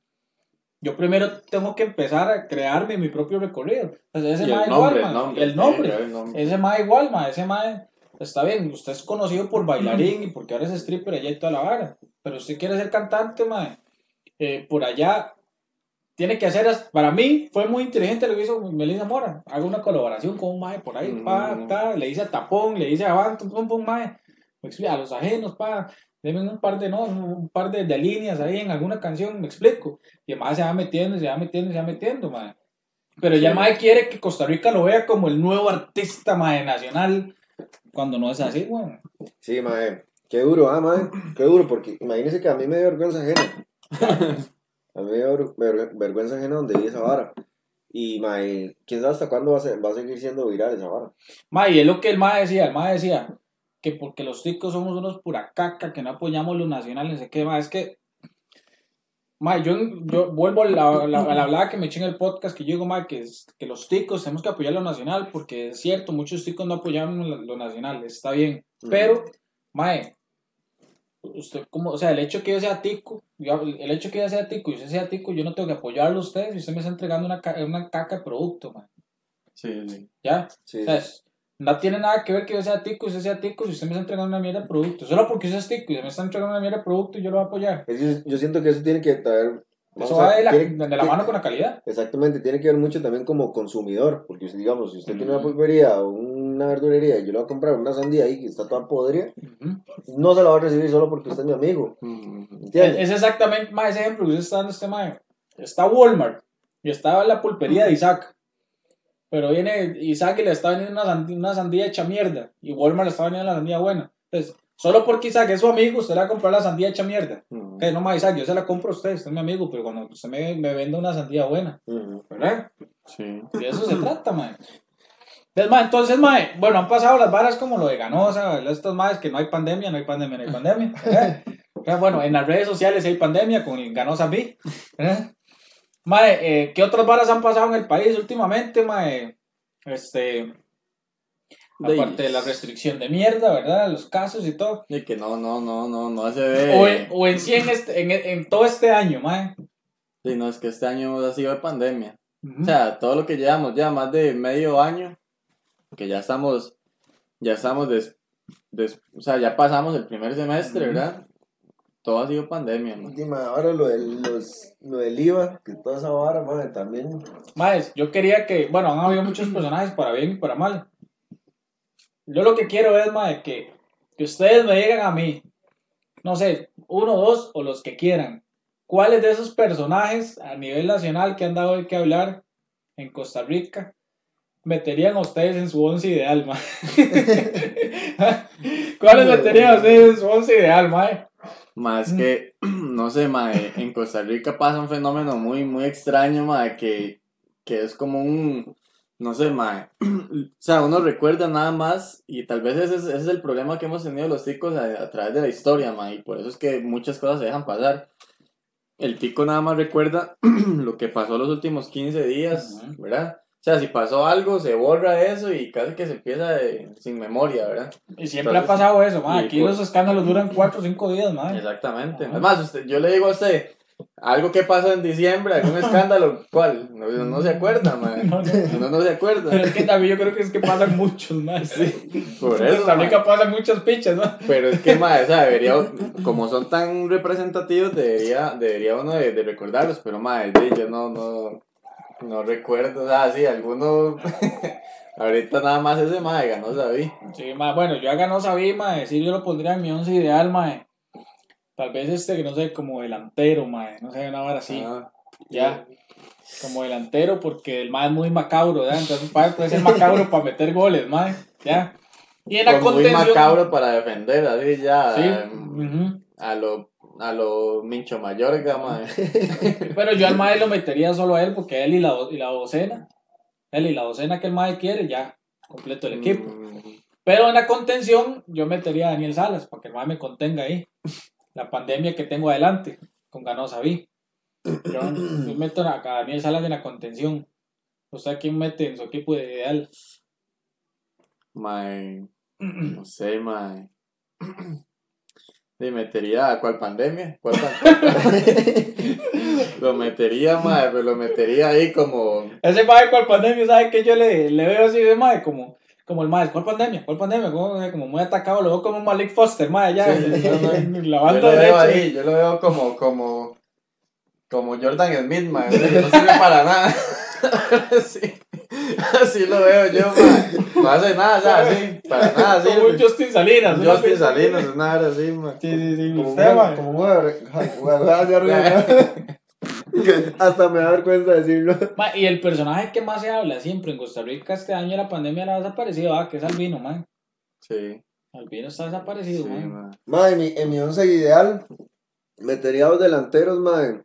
Yo primero tengo que empezar a crearme mi propio recorrido. Sea, ese mae igual,
el nombre,
el nombre.
el nombre.
Ese mae igual, mae, ese mae está bien, usted es conocido por bailarín y porque ahora es stripper allá y toda la vara, pero usted quiere ser cantante, mae, eh, por allá tiene que hacer, para mí fue muy inteligente lo que hizo Melissa Mora, haga una colaboración con un mae por ahí, pa,
Mm.
ta, le dice a Tapón, le dice a pum, pum, mae, a los ajenos, pa, denme un par de, no, un par de, de líneas ahí en alguna canción, me explico, y el mae se va metiendo, se va metiendo, se va metiendo, mae. Pero ya mae quiere que Costa Rica lo vea como el nuevo artista mae nacional, cuando no es así, weón.
Sí, mae. Qué duro, ah, mae. Qué duro, porque imagínese que a mí me dio vergüenza ajena. A mí me dio ver- ver- vergüenza ajena donde vi esa vara. Y, mae, quién sabe hasta cuándo va a, ser- va a seguir siendo viral esa vara.
Mae, y es lo que el mae decía, el mae decía que porque los ticos somos unos pura caca, que no apoyamos los nacionales, no sé qué, mae, es que, mae, yo, yo vuelvo a la, la, a la hablada que me eché en el podcast, que yo digo, mae, que, que los ticos tenemos que apoyar lo nacional, porque es cierto, muchos ticos no apoyaron lo, lo nacional, está bien, pero, mae, usted como, o sea, el hecho que yo sea tico, yo- el hecho que yo sea tico y usted sea tico, yo no tengo que apoyarlo a ustedes y usted me está entregando una, una caca de producto, mae,
Sí, sí.
¿ya?
Sí.
O sea, es- no tiene nada que ver que yo sea tico y usted sea tico si usted me está entregando una mierda de producto. Solo porque usted es tico y me está entregando una mierda de producto, yo lo voy a apoyar.
Yo siento que eso tiene que vamos
Eso va de la,
tiene-
de la
tiene-
mano con la calidad.
Exactamente, tiene que ver mucho también como consumidor, porque usted, digamos, si usted tiene una
Ujú.
pulpería o una verdulería y yo le voy a comprar una sandía ahí que está toda podrida, no se la va a recibir solo porque usted es mi amigo,
Mm,
¿entiendes?
Es, es exactamente más ese ejemplo que usted está dando este mae. Está Walmart y estaba la pulpería de Isaac. Pero viene Isaac y le está vendiendo una sandía, una sandía hecha mierda. Y Walmart le está vendiendo la sandía buena. Entonces, solo porque Isaac es su amigo, usted le va a comprar la sandía hecha mierda. Que no más Isaac, yo se la compro a usted, usted es mi amigo, pero cuando usted me, me vende una sandía buena. ¿verdad?
Sí.
De eso se trata, mae. Entonces, mae, bueno, han pasado las varas como lo de Ganosa, estos maes que no hay pandemia, no hay pandemia, no hay pandemia. bueno, en las redes sociales hay pandemia con el Ganosa B. ¿verdad? Mae, eh, ¿qué otras varas han pasado en el país últimamente, mae? Este, aparte de la restricción de mierda, ¿verdad? Los casos y todo.
Y que no, no, no, no, no se
O
ve.
en, o en sí en, este, en, en todo este año, mae.
Sí, no, es que este año ha sido de pandemia. O sea, todo lo que llevamos ya más de medio año, que ya estamos, ya estamos, des, des- o sea, ya pasamos el primer semestre. ¿verdad? Todo ha sido pandemia, man.
Y, ma, ahora lo del, los, lo del IVA, que toda esa vara, madre, también.
Maes, yo quería que, bueno, han habido muchos personajes para bien y para mal. Yo lo que quiero es, mae, que, que ustedes me digan a mí, no sé, uno, dos o los que quieran, cuáles de esos personajes a nivel nacional que han dado de qué hablar en Costa Rica meterían a ustedes en su once ideal, mae. ¿Cuáles meterían a ustedes en su once ideal, mae?
Más que, no sé, mae, en Costa Rica pasa un fenómeno muy, muy extraño, mae, que, que es como un, no sé, mae, o sea, uno recuerda nada más y tal vez ese es, ese es el problema que hemos tenido los ticos a, a través de la historia, mae, y por eso es que muchas cosas se dejan pasar. El tico nada más recuerda lo que pasó los últimos 15 días. ¿verdad? O sea, si pasó algo, se borra eso y casi que se empieza de- sin memoria, ¿verdad?
Y siempre
Entonces,
ha pasado eso, mae.
y
Aquí
por-
los escándalos duran cuatro o cinco días, mae.
Exactamente. Además, usted, yo le digo a usted, algo que pasó en diciembre, algún escándalo, ¿cuál? No, no se acuerda, man.
No, no.
No se acuerda.
Pero es que también yo creo que es que pasan muchos, mae.
Por
En
eso,
Rica
man.
pasan muchas pichas, ¿no?
Pero es que, madre, o sea, debería, como son tan representativos, debería, debería uno de, de recordarlos, pero, madre, sí, yo no, no, no recuerdo, o sea, sí, alguno, ahorita nada más ese, madre, ganó David.
Sí, mae, bueno, yo acá no sabía, mae, sí, yo lo pondría en mi once ideal, mae. Tal vez este, que no sé, como delantero, mae, no sé, una vara así,
Ah,
ya. Como delantero, porque el mae es muy macabro, ¿ya? Entonces, puede ser macabro para meter goles, mae, ya. Y en la
con muy macabro para defender, así ya,
Sí,
em, a lo, a lo Mincho Mayorga, madre.
Pero yo al mae lo metería solo a él, porque él y la, y la docena, él y la docena que el mae quiere, ya, completo el equipo.
Mm,
Pero en la contención, yo metería a Daniel Salas para que el mae me contenga ahí. La pandemia que tengo adelante, con Ganosa vi. Yo, yo meto a, a Daniel Salas en la contención. ¿Usted quién mete en su equipo de ideal?
Mae, no sé, mae. Y metería a cuál pandemia, ¿Cuál pan- lo metería, mae, pero lo metería ahí como
Ese mae con pandemia, ¿sabe que Yo le, le veo así de mae, como, como el mae, ¿cuál pandemia? ¿Cuál pandemia? Como, como muy atacado, lo veo como un Malik Foster, mae, ya,
Sí, sí,
en-
no, no.
en la
yo lo veo ahí, yo lo veo como como como Jordan Smith, mae, que no sirve para nada. Así, así lo veo yo, mae. No hace nada, o sea, así, para nada
Como un
sirve.
Justin Salinas. ¿no?
Justin Salinas, una hora así, mae.
Sí, sí, sí.
Como
Usted,
un
mae.
como un arriba. Hasta me da vergüenza decirlo.
Ma, y el personaje que más se habla siempre en Costa Rica este año la pandemia la ha desaparecido, ah, que es Albino, man.
Sí,
Albino está desaparecido,
sí,
man.
en mi, en mi once ideal, metería dos delanteros, madre.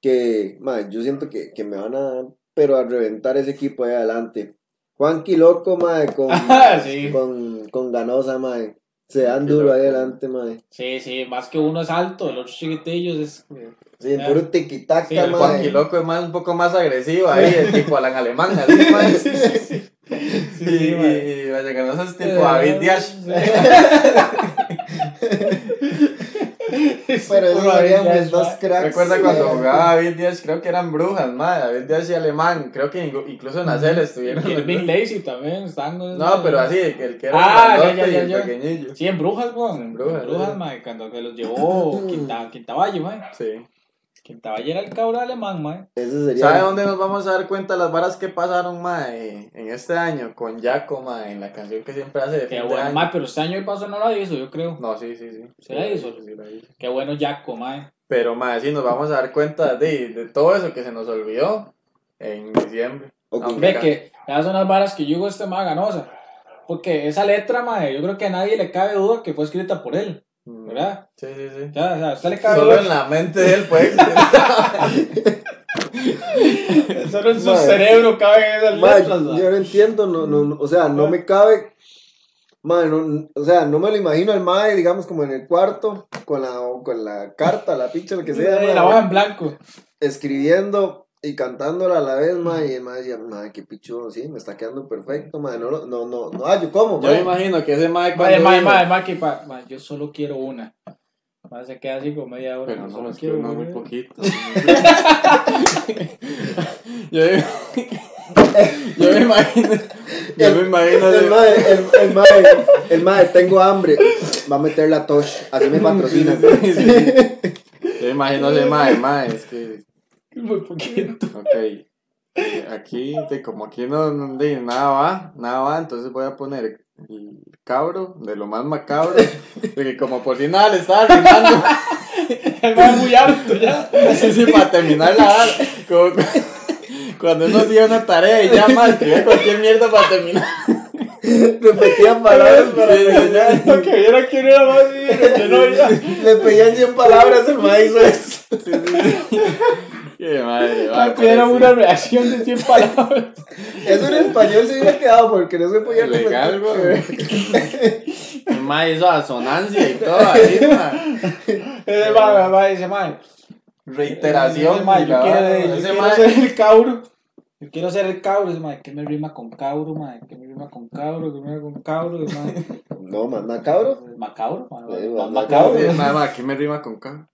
Que, madre, yo siento que, que me van a, pero a reventar ese equipo ahí adelante. Juanqui loco, madre, con,
Ah, sí.
con, con Ganosa, madre. Se dan duro ahí adelante, madre.
Sí, sí, más que uno es alto, el otro chiquitillo es...
Sí,
Ah.
puro tiquitaca,
Sí,
El
madre.
Juanqui Loco es más, un poco más agresivo ahí, el tipo Alan Alemán, así.
Sí, sí, sí.
Y, y, y Vallecanosa es tipo David Díaz.
Pero
Puro
serían mis dos cracks.
Recuerda cuando
madre.
jugaba David Díaz, creo que eran brujas, ma. David Díaz y Alemán, creo que incluso en la CL estuvieron.
Y Big. Lazy también, están...
No, pero así, el que era
Ah,
el
ya, ya,
y el
ya,
pequeñillo.
Sí, en Brujas, weón.
En Brujas,
Brujas,
sí.
mae, cuando que los llevó Quinta, Quintavalle, mae.
Sí.
Quintavalle era el cabrón alemán, mae.
Ese sería.
¿Sabe dónde nos vamos a dar cuenta las varas que pasaron, ma, eh, en este año con Jaco, ma, en la canción que siempre hace de
Qué
fin de
bueno,
año?
mae, pero este año el paso no lo hizo, yo creo.
No, sí, sí, sí.
¿Sí la hizo?
Sí, la hizo.
Qué bueno Jaco, mae.
Pero, ma, sí nos vamos a dar cuenta de, de todo eso que se nos olvidó en diciembre.
Ok.
Aunque
Ve
ca-
que esas son las varas que yo digo este mae ganosa. Porque esa letra, mae, yo creo que a nadie le cabe duda que fue escrita por él, ¿verdad?
Sí, sí, sí.
Ya, o sea, a usted le cabe
Solo en la mente de él existir.
Solo en su cerebro caben esas
Mae,
letras,
yo no entiendo, no, no, no, o sea, no me cabe. No, o sea, no me lo imagino al mae, digamos, como en el cuarto, con la, con la carta, la picha, lo que sea,
La hoja en blanco.
escribiendo y cantándola a la vez, mae, y el mae decía, mae, qué pichudo, sí, me está quedando perfecto, mae, no, no, no, no, no hallo cómo,
Yo me imagino que ese cuando
mae,
dijo-
mae, mae, que pa- yo solo quiero una. Mae, se queda así como media hora.
Pero
yo
no,
solo quiero
es muy
una.
poquito. yo, me- yo me imagino, yo me imagino
El mae, el, el mae, el mae, tengo hambre, va a meter la tosh, así me patrocina.
Sí, sí. Yo me imagino ese mae, mae, es que,
Muy poquito.
ok, aquí, de, como aquí no, no- de, nada va, nada va, entonces voy a poner el cabro, de lo más macabro, de que como por si nada le estaba rimando,
El mae muy harto ya.
sí, sí, para terminar la como cuando uno hacía una tarea y ya más, escribía cualquier mierda para terminar.
Repetían palabras para
Sí, sí.
Lo que viera quién era más y que no ya.
Le pedían 100 palabras, el eso.
Sí, sí. Qué madre, parece-
una reacción de 100 palabras.
Eso en español se hubiera quedado porque no se podía
güey. Ma hizo asonancia y todo ahí.
Ese mae, dice, mae.
Reiteración.
Yo quiero, yo ser el cabro. Yo quiero ser el cabro. Mae, ¿qué me rima con cabro, mae? ¿Qué me rima con cabro? ¿Qué me rima con cabro?
No, más macabro.
Macabro, macabro.
¿qué me rima con K?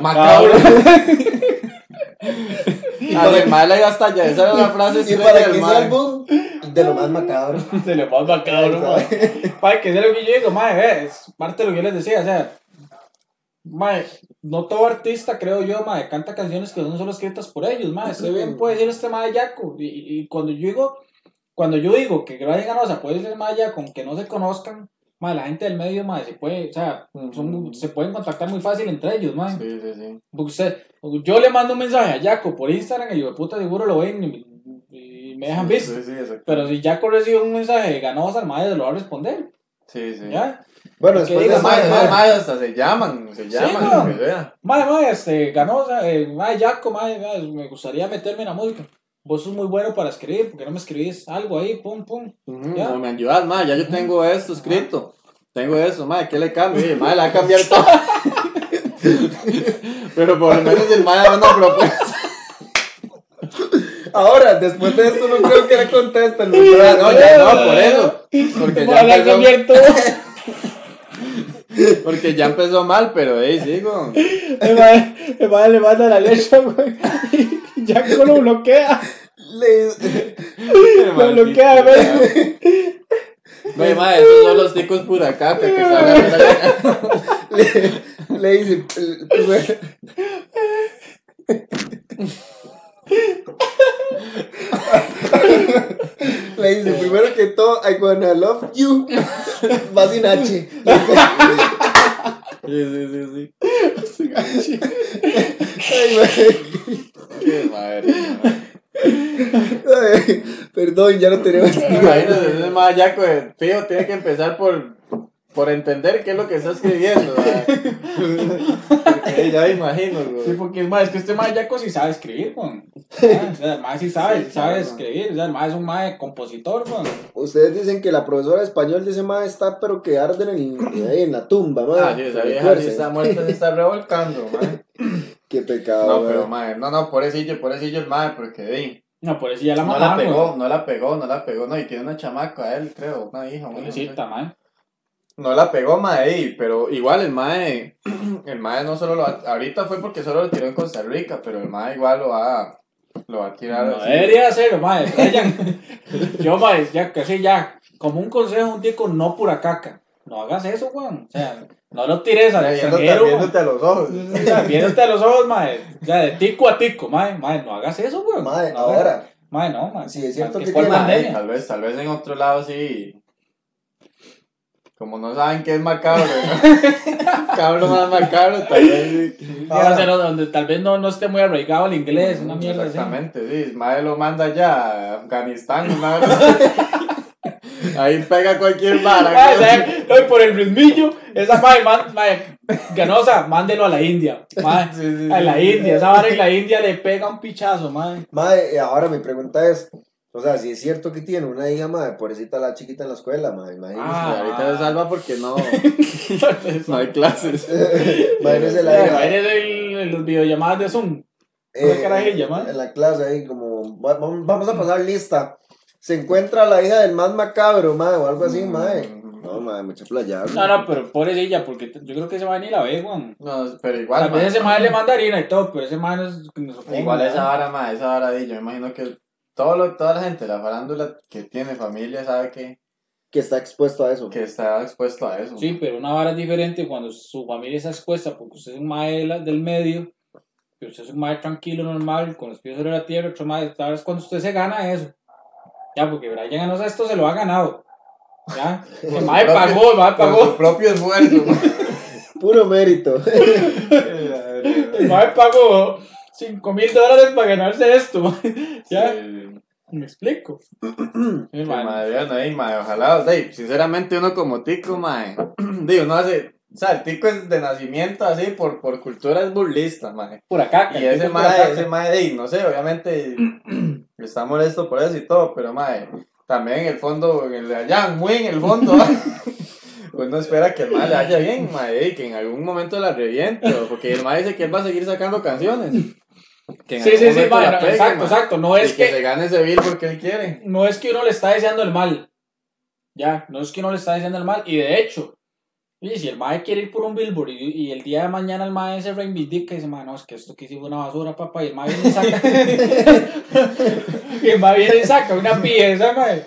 Macabro.
A ver, ma, le hasta ya, esa era la frase
Y para que sea de lo más macabro.
Se le más macabro. Mae, que es lo que yo digo, mae, es parte de lo que yo les decía, o sea, mae, no todo artista, creo yo, mae, canta canciones que no son escritas por ellos, mae, usted bien puede decir este mae Yaco, y, y- y cuando yo digo, cuando yo digo que Brian Ganosa puede ser mae Yaco, aunque no se conozcan, mae, la gente del medio, mae, se puede, o sea, son- se pueden contactar muy fácil entre ellos, mae.
Sí, sí, sí.
Porque usted, yo le mando un mensaje a Yaco por Instagram y yo de puta seguro lo ven y, y me dejan visto.
Sí, sí, exacto.
Pero si Jaco recibe un mensaje de Ganosa, el mae lo va a responder.
Sí, sí.
¿Ya?
Bueno, después de
diga,
mae,
mae, mae
hasta se llaman, se llaman,
no.
lo que sea.
Mae, mae, este, Ganosa, eh, mae, Jaco, mae, mae, me gustaría meterme en la música. Vos sos muy bueno para escribir, ¿por qué no me escribís algo ahí? Pum, pum.
Ujú,
Ya.
No me ayudas, ma, ya yo tengo esto escrito. Tengo eso, ma, ¿qué le cambio? Y, ma, le va a cambiar todo. Pero por lo menos el ma da una propuesta.
Ahora, después de esto, no creo que le contesten. ¿no?
No, ya no, por eso. Porque ya empezó,
cambiar todo.
porque ya empezó mal, pero ahí sigo.
El el mae le manda la leche, güey. Y Jaco lo bloquea.
Le-
Lo bloquea, güey.
Ve, ma, esos son los ticos pura caca que salen
le, le dice, le dice, primero que todo, I wanna love you. Va sin H.
Sí, sí, sí, sí.
Ay, güey.
Qué madre.
Ay, Perdón, ya no tenemos
Imagínate, ese mae ya, pues, fijo, tiene que empezar por, por entender qué es lo que está escribiendo. Porque ya imagino, güey.
Sí, porque ma, es que este mae ya sí sabe escribir, weón. Ah, O sea, el mae sí sabe,
Sí,
sabe
claro.
escribir. O sea, el mae es un mae compositor, weón.
Ustedes dicen que la profesora de español de ese mae está, pero que arde en, ahí en la tumba, mae.
Ah, sí, esa vieja sí está muerta, se está revolcando, mae.
Qué pecado,
No, pero mae, no, no, pobrecillo, pobrecillo el mae, porque di,
No, por eso ya la
no la
mamá,
pegó, no la pegó, no la pegó, no, y tiene una chamaca a él, creo, una hija, una
Pobrecita, mae.
No la pegó, mae, pero igual el mae, el mae no solo lo va, ahorita fue porque solo lo tiró en Costa Rica, pero el mae igual lo va, lo va a tirar
No
así.
debería hacerlo, mae. Yo, mae, ya casi ya. Como un consejo, un tico, no pura caca. No hagas eso, weón. O sea, no lo tires al extranjero.
viéndote a los ojos.
Viéndote a los ojos, mae. O sea, de tico a tico, mae. Mae, no hagas eso, weón.
Mae,
No,
ahora,
Mae, no, mae.
Sí, es cierto que
Mae,
pandemia.
tal vez, tal vez en otro lado sí. Como no saben qué es macabro, ¿no? Cabro más macabro, tal vez sí.
Sí, donde, no- donde tal vez no, no esté muy arraigado el inglés, una mierda así.
Exactamente, sí. Mae lo manda ya a Afganistán, una vez así. Ahí pega cualquier vara.
Mae,
¿no?
¿sabe? No, y por el ritmillo, esa mae, man, mae, ganosa, mándelo a la India. Mae,
Sí, sí,
a
sí.
la India, esa vara en la India le pega un pichazo, mae,
eh, ahora mi pregunta es, o sea, si es cierto que tiene una hija, mae, pobrecita la chiquita en la escuela, mae, imagínese.
Ah.
ahorita se salva porque no, no hay clases.
imagínese la hija.
el- los videollamadas de Zoom. Una
eh,
carajilla, mae.
en la clase ahí como va- vamos vamos a pasar lista se encuentra la hija del más macabro mae o algo así
Mm.
no mae mucha playa
No, no, pero pobrecilla, porque yo creo que ese mae ni la ve, weón.
No, pero igual. Mae.
ese mae le manda harina y todo, pero ese mae no es. no
Igual esa vara, ma, esa vara de yo me imagino que todo lo, toda la gente de la farándula que tiene familia sabe que,
que está expuesto a eso
que está expuesto a eso.
Sí, pero una vara es diferente cuando su familia está expuesta porque usted es un mae del medio, que usted es un mae tranquilo, normal, con los pies sobre la tierra, otro mae, tal vez cuando usted se gana eso. Ya, porque Brian Ganosa esto se lo ha ganado. Ya, el mae pagó, el mae
Con su
pagó,
propio esfuerzo.
puro mérito
el mae pagó 5 mil dólares para ganarse esto. Ya,
Sí.
Me explico. Sí,
madre, vean ahí, madre, ojalá, sinceramente uno como tico, madre, digo, uno hace, o sea, el tico es de nacimiento así, por, por cultura es burlista, madre,
Pura caca.
y ese madre, ese madre, no sé, obviamente, está molesto por eso y todo, pero madre, también en el fondo, en el, allá, muy en el fondo, uno espera que el madre le vaya bien, madre, y que en algún momento la reviente, porque el madre dice que él va a seguir sacando canciones, que
Sí, sí, sí, mae,
la
no, exacto,
mae,
exacto. No
y
es
que,
que
se gane ese bill porque él quiere.
no es que uno le está deseando el mal. Ya, no es que uno le está deseando el mal. Y de hecho, oye, si el mae quiere ir por un billboard y, y el día de mañana el mae se reivindica y dice, mae, no, es que esto que fue una basura, papá. Y el mae viene y saca. y el mae viene y saca una pieza, mae.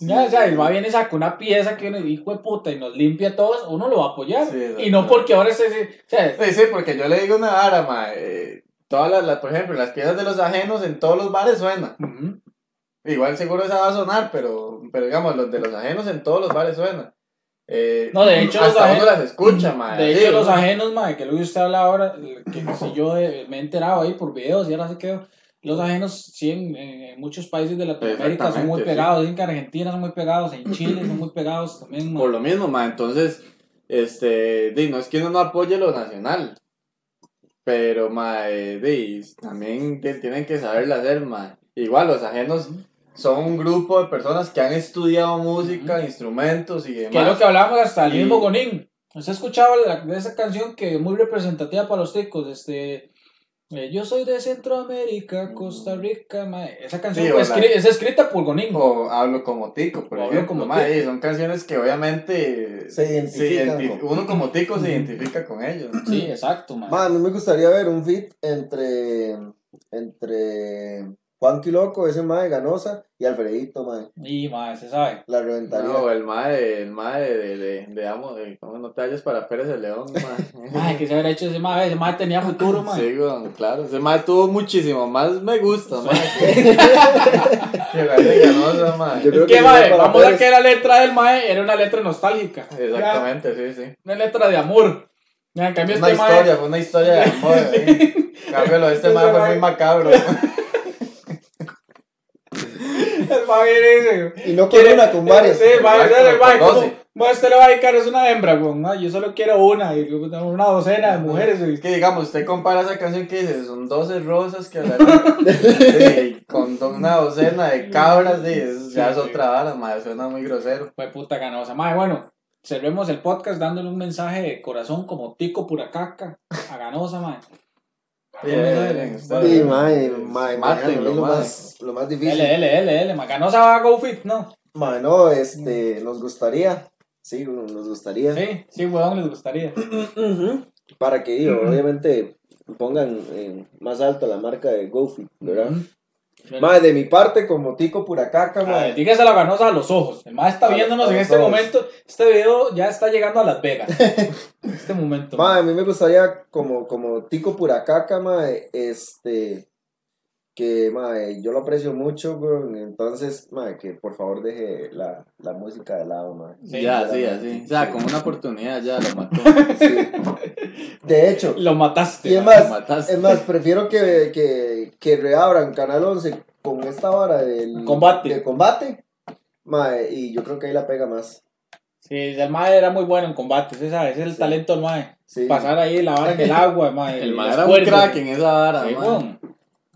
Ya, o sea, el mae viene y saca una pieza que uno hijo de puta y nos limpia a todos, uno lo va a apoyar.
Sí,
y no porque ahora se. se- o sea,
Sí, sí, porque yo le digo una vara, ma, eh, todas las, las- por ejemplo, las piezas de los ajenos en todos los bares suenan. Igual seguro esa va a sonar, pero, pero digamos, los de los ajenos en todos los bares suenan. Eh,
No, de hecho, los
hasta uno
ajenos-
las escucha, ma.
De
sí,
hecho, los
uno-
ajenos, mae, que que usted habla ahora, que si yo eh, me he enterado ahí por videos y ahora se quedó. Los ajenos, sí, en, en- muchos países de Latinoamérica son muy
Exactamente, sí.
pegados. Dicen que en Argentina son muy pegados, en Chile son muy pegados también.
Por lo mismo, ma, entonces, este, no es que uno no apoye lo nacional, pero, ma, di, también ti- tienen que saberla hacer, ma. Igual, los ajenos son un grupo de personas que han estudiado música, instrumentos y demás.
Que es lo que hablábamos hasta el
Y-
mismo Gonín. ¿Usted escuchaba la, de esa canción que es muy representativa para los ticos? Este, yo soy de Centroamérica, Costa Rica. mae. Esa canción
Sí,
escri- es escrita por Gonín.
O hablo como tico, por ejemplo.
como
ma,
tico.
y son canciones que obviamente
Se identifican
uno como tico se identifica con ellos.
Sí, exacto, mae.
Ma, a mí me gustaría ver un fit entre entre Juanqui Loco ese mae Ganosa y Alfredito mae
Y mae, se sabe.
la reventaría
No, el mae, el mae de, de, de, amo, de, ¿cómo no te halles para Pérez el León, mae?
Ay, que se habrá hecho ese mae. Ese mae tenía futuro, mae.
Sí, weón, claro, ese mae tuvo muchísimo más me gusta, mae, que, la de Ganosa, mae.
Yo creo
que,
que
mae, vamos a
Pérez.
que la letra del mae era una letra nostálgica.
Exactamente, sí, sí.
Una letra de amor. En cambio
Una
este mae-
historia, fue una historia de amor. ¿eh? Cambio, lo de este mae fue
mae-
muy macabro.
Y-
Y no
quiere-
una, con varias.
Sí,
doce.
Mae, usted le va a dedicar es una hembra, güey. No, yo solo quiero una, y una docena de mujeres.
Es que digamos, usted compara esa canción que dice, son 12 rosas que sí, con una docena de cabras, sí, eso ya es otra vara, madre, suena muy grosero.
Fue puta ganosa. Mae, bueno, cerremos el podcast dándole un mensaje de corazón como tico pura caca a ganosa, mae.
Bien, bien, bien, ustedes.
Sí, mae, mae, lo
mae.
más, lo más difícil.
L, L, L, L, mae. Ganosa va a go fit, ¿no?
Mae, no, este, nos gustaría, sí, nos gustaría.
Sí, sí, weón, les gustaría.
Para que, digo, obviamente, pongan eh, más alto la marca de GoFit, ¿verdad? Mae, de mi parte, como tico pura caca,
Ay,
mae.
dígase la ganosa a los ojos. El mae está viéndonos en este
ojos.
momento. Este video ya está llegando a Las Vegas. En este momento.
Mae, a mí me gustaría, como, como tico pura caca, mae, este, que, mae, yo lo aprecio mucho, weón, entonces, mae, que por favor deje la, la música de lado, mae.
Sí,
ya, sí, así. O sea, como una oportunidad ya lo mató.
Sí. De hecho,
Lo mataste.
y es más,
mataste.
es más, prefiero que, que, que reabran Canal 11 con esta vara del
Combate.
de combate, mae, y yo creo que ahí la pega más.
Sí, el mae era muy bueno en combates, ¿sí ¿sabes? Ese es el
Sí.
talento del mae.
Sí.
Pasar ahí la vara en el agua, mae.
El mae era un crack en esa vara.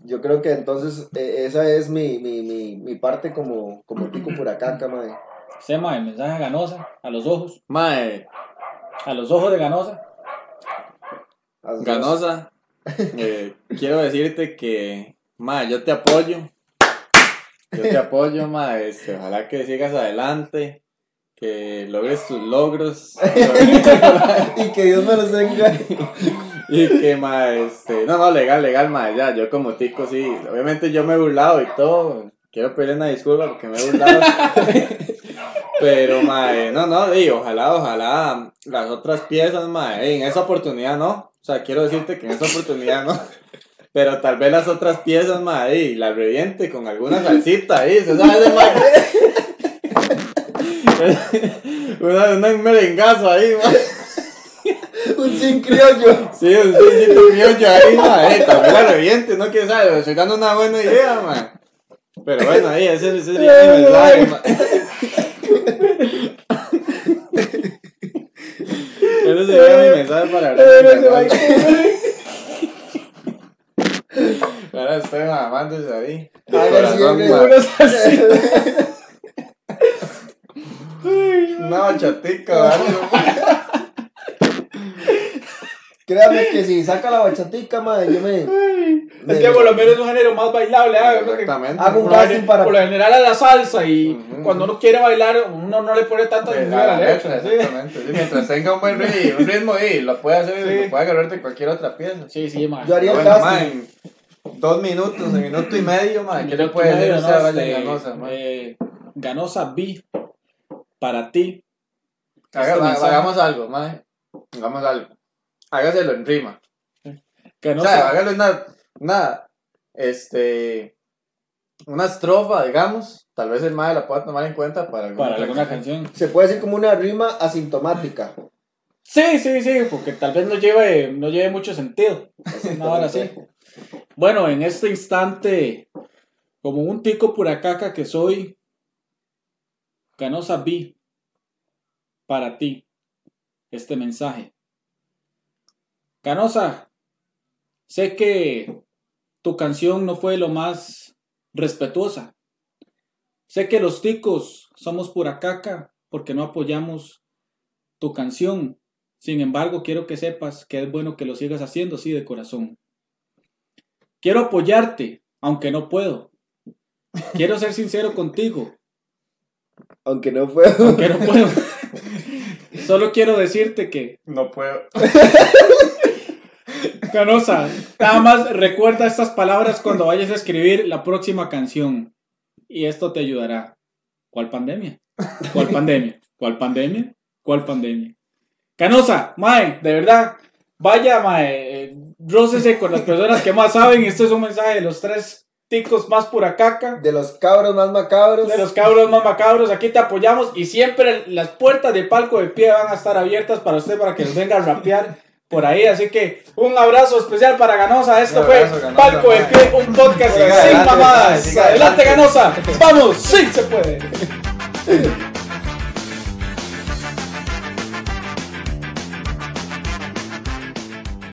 Yo creo que entonces eh, esa es mi, mi, mi, mi parte como, como tico pura caca, mae.
Sí, mae, mensaje a ganosa, a los ojos,
Mae,
a los ojos de ganosa.
As-
Ganosa, eh, quiero decirte que, mae, yo te apoyo. Yo te apoyo, mae. este, ojalá que sigas adelante, que logres tus logros.
y que Dios me los tenga.
y que, mae, este, no, no, legal, legal, mae, ya, yo como tico, sí. Obviamente yo me he burlado y todo. Quiero pedirle una disculpa porque me he burlado. Pero, mae, no, no, y ojalá, ojalá las otras piezas, mae, en esa oportunidad no. O sea, quiero decirte que en esa oportunidad no. Pero tal vez las otras piezas, mae, y la reviente con alguna salsita ahí, ¿se sabe de? Una, una- un merengazo ahí.
Un sin criollo.
Sí, un sitio criollo ahí, mae, tal vez la reviente, no quién sabe, estoy dando una buena idea, mae. Pero bueno, ahí, ese, ese sería mi mensaje, mae. Ese sería mi mensaje para hablar. Ahora estoy mamándose ahí. Corazón,
siempre
mae. Una bachatica, o algo.
Créame que si saca la bachatica, madre, yo me.
Es que por lo menos es un género más bailable. que
Exactamente.
Hago un
Por lo,
casting para.
por lo general a la salsa y
Ujú.
cuando uno quiere bailar uno no le pone tanta atención a la letra. sí.
exactamente. Sí, mientras tenga un buen ritmo, un ritmo y lo puede hacer,
Sí.
lo puede agarrar de cualquier otra pieza.
Sí, sí, man.
Yo haría el casting.
en dos minutos, en minuto y medio, ma, ¿qué le puede decir
Este,
Ganosa,
eh, Ganosa B para ti.
Haga-
este
hagamos algo, ma. Hagamos algo. Hágaselo en rima. O
Ganosa,
sea, hágale una, una, este, una estrofa, digamos. Tal vez el mae la pueda tomar en cuenta para alguna,
para alguna canción.
Se puede decir como una rima asintomática.
Sí, sí, sí, porque tal vez no lleve, no lleve mucho sentido. Una hora así. Bueno, en este instante, como un tico pura caca que soy, Ganosa B, para ti, este mensaje. Ganosa, sé que tu canción no fue lo más respetuosa. Sé que los ticos somos pura caca porque no apoyamos tu canción. Sin embargo, quiero que sepas que es bueno que lo sigas haciendo, sí, de corazón. Quiero apoyarte, aunque no puedo. Quiero ser sincero contigo,
Aunque no puedo.
aunque no puedo. Solo quiero decirte que,
No puedo.
Canosa, nada más recuerda estas palabras cuando vayas a escribir la próxima canción. Y esto te ayudará. ¿Cuál pandemia? ¿Cuál pandemia? ¿Cuál pandemia? ¿Cuál pandemia? Canosa, Mae, de verdad, vaya, Mae, eh, rócese con las personas que más saben. Este es un mensaje de los tres ticos más pura caca.
De los cabros más macabros.
De los cabros más macabros, aquí te apoyamos y siempre las puertas del palco de pie van a estar abiertas para usted para que nos venga a rapear por ahí. Así que un abrazo especial para Ganosa. Esto fue
Ganosa,
Palco de. Pie, un podcast sin
adelante,
mamadas. Adelante,
adelante.
Ganosa. Vamos, sí se puede.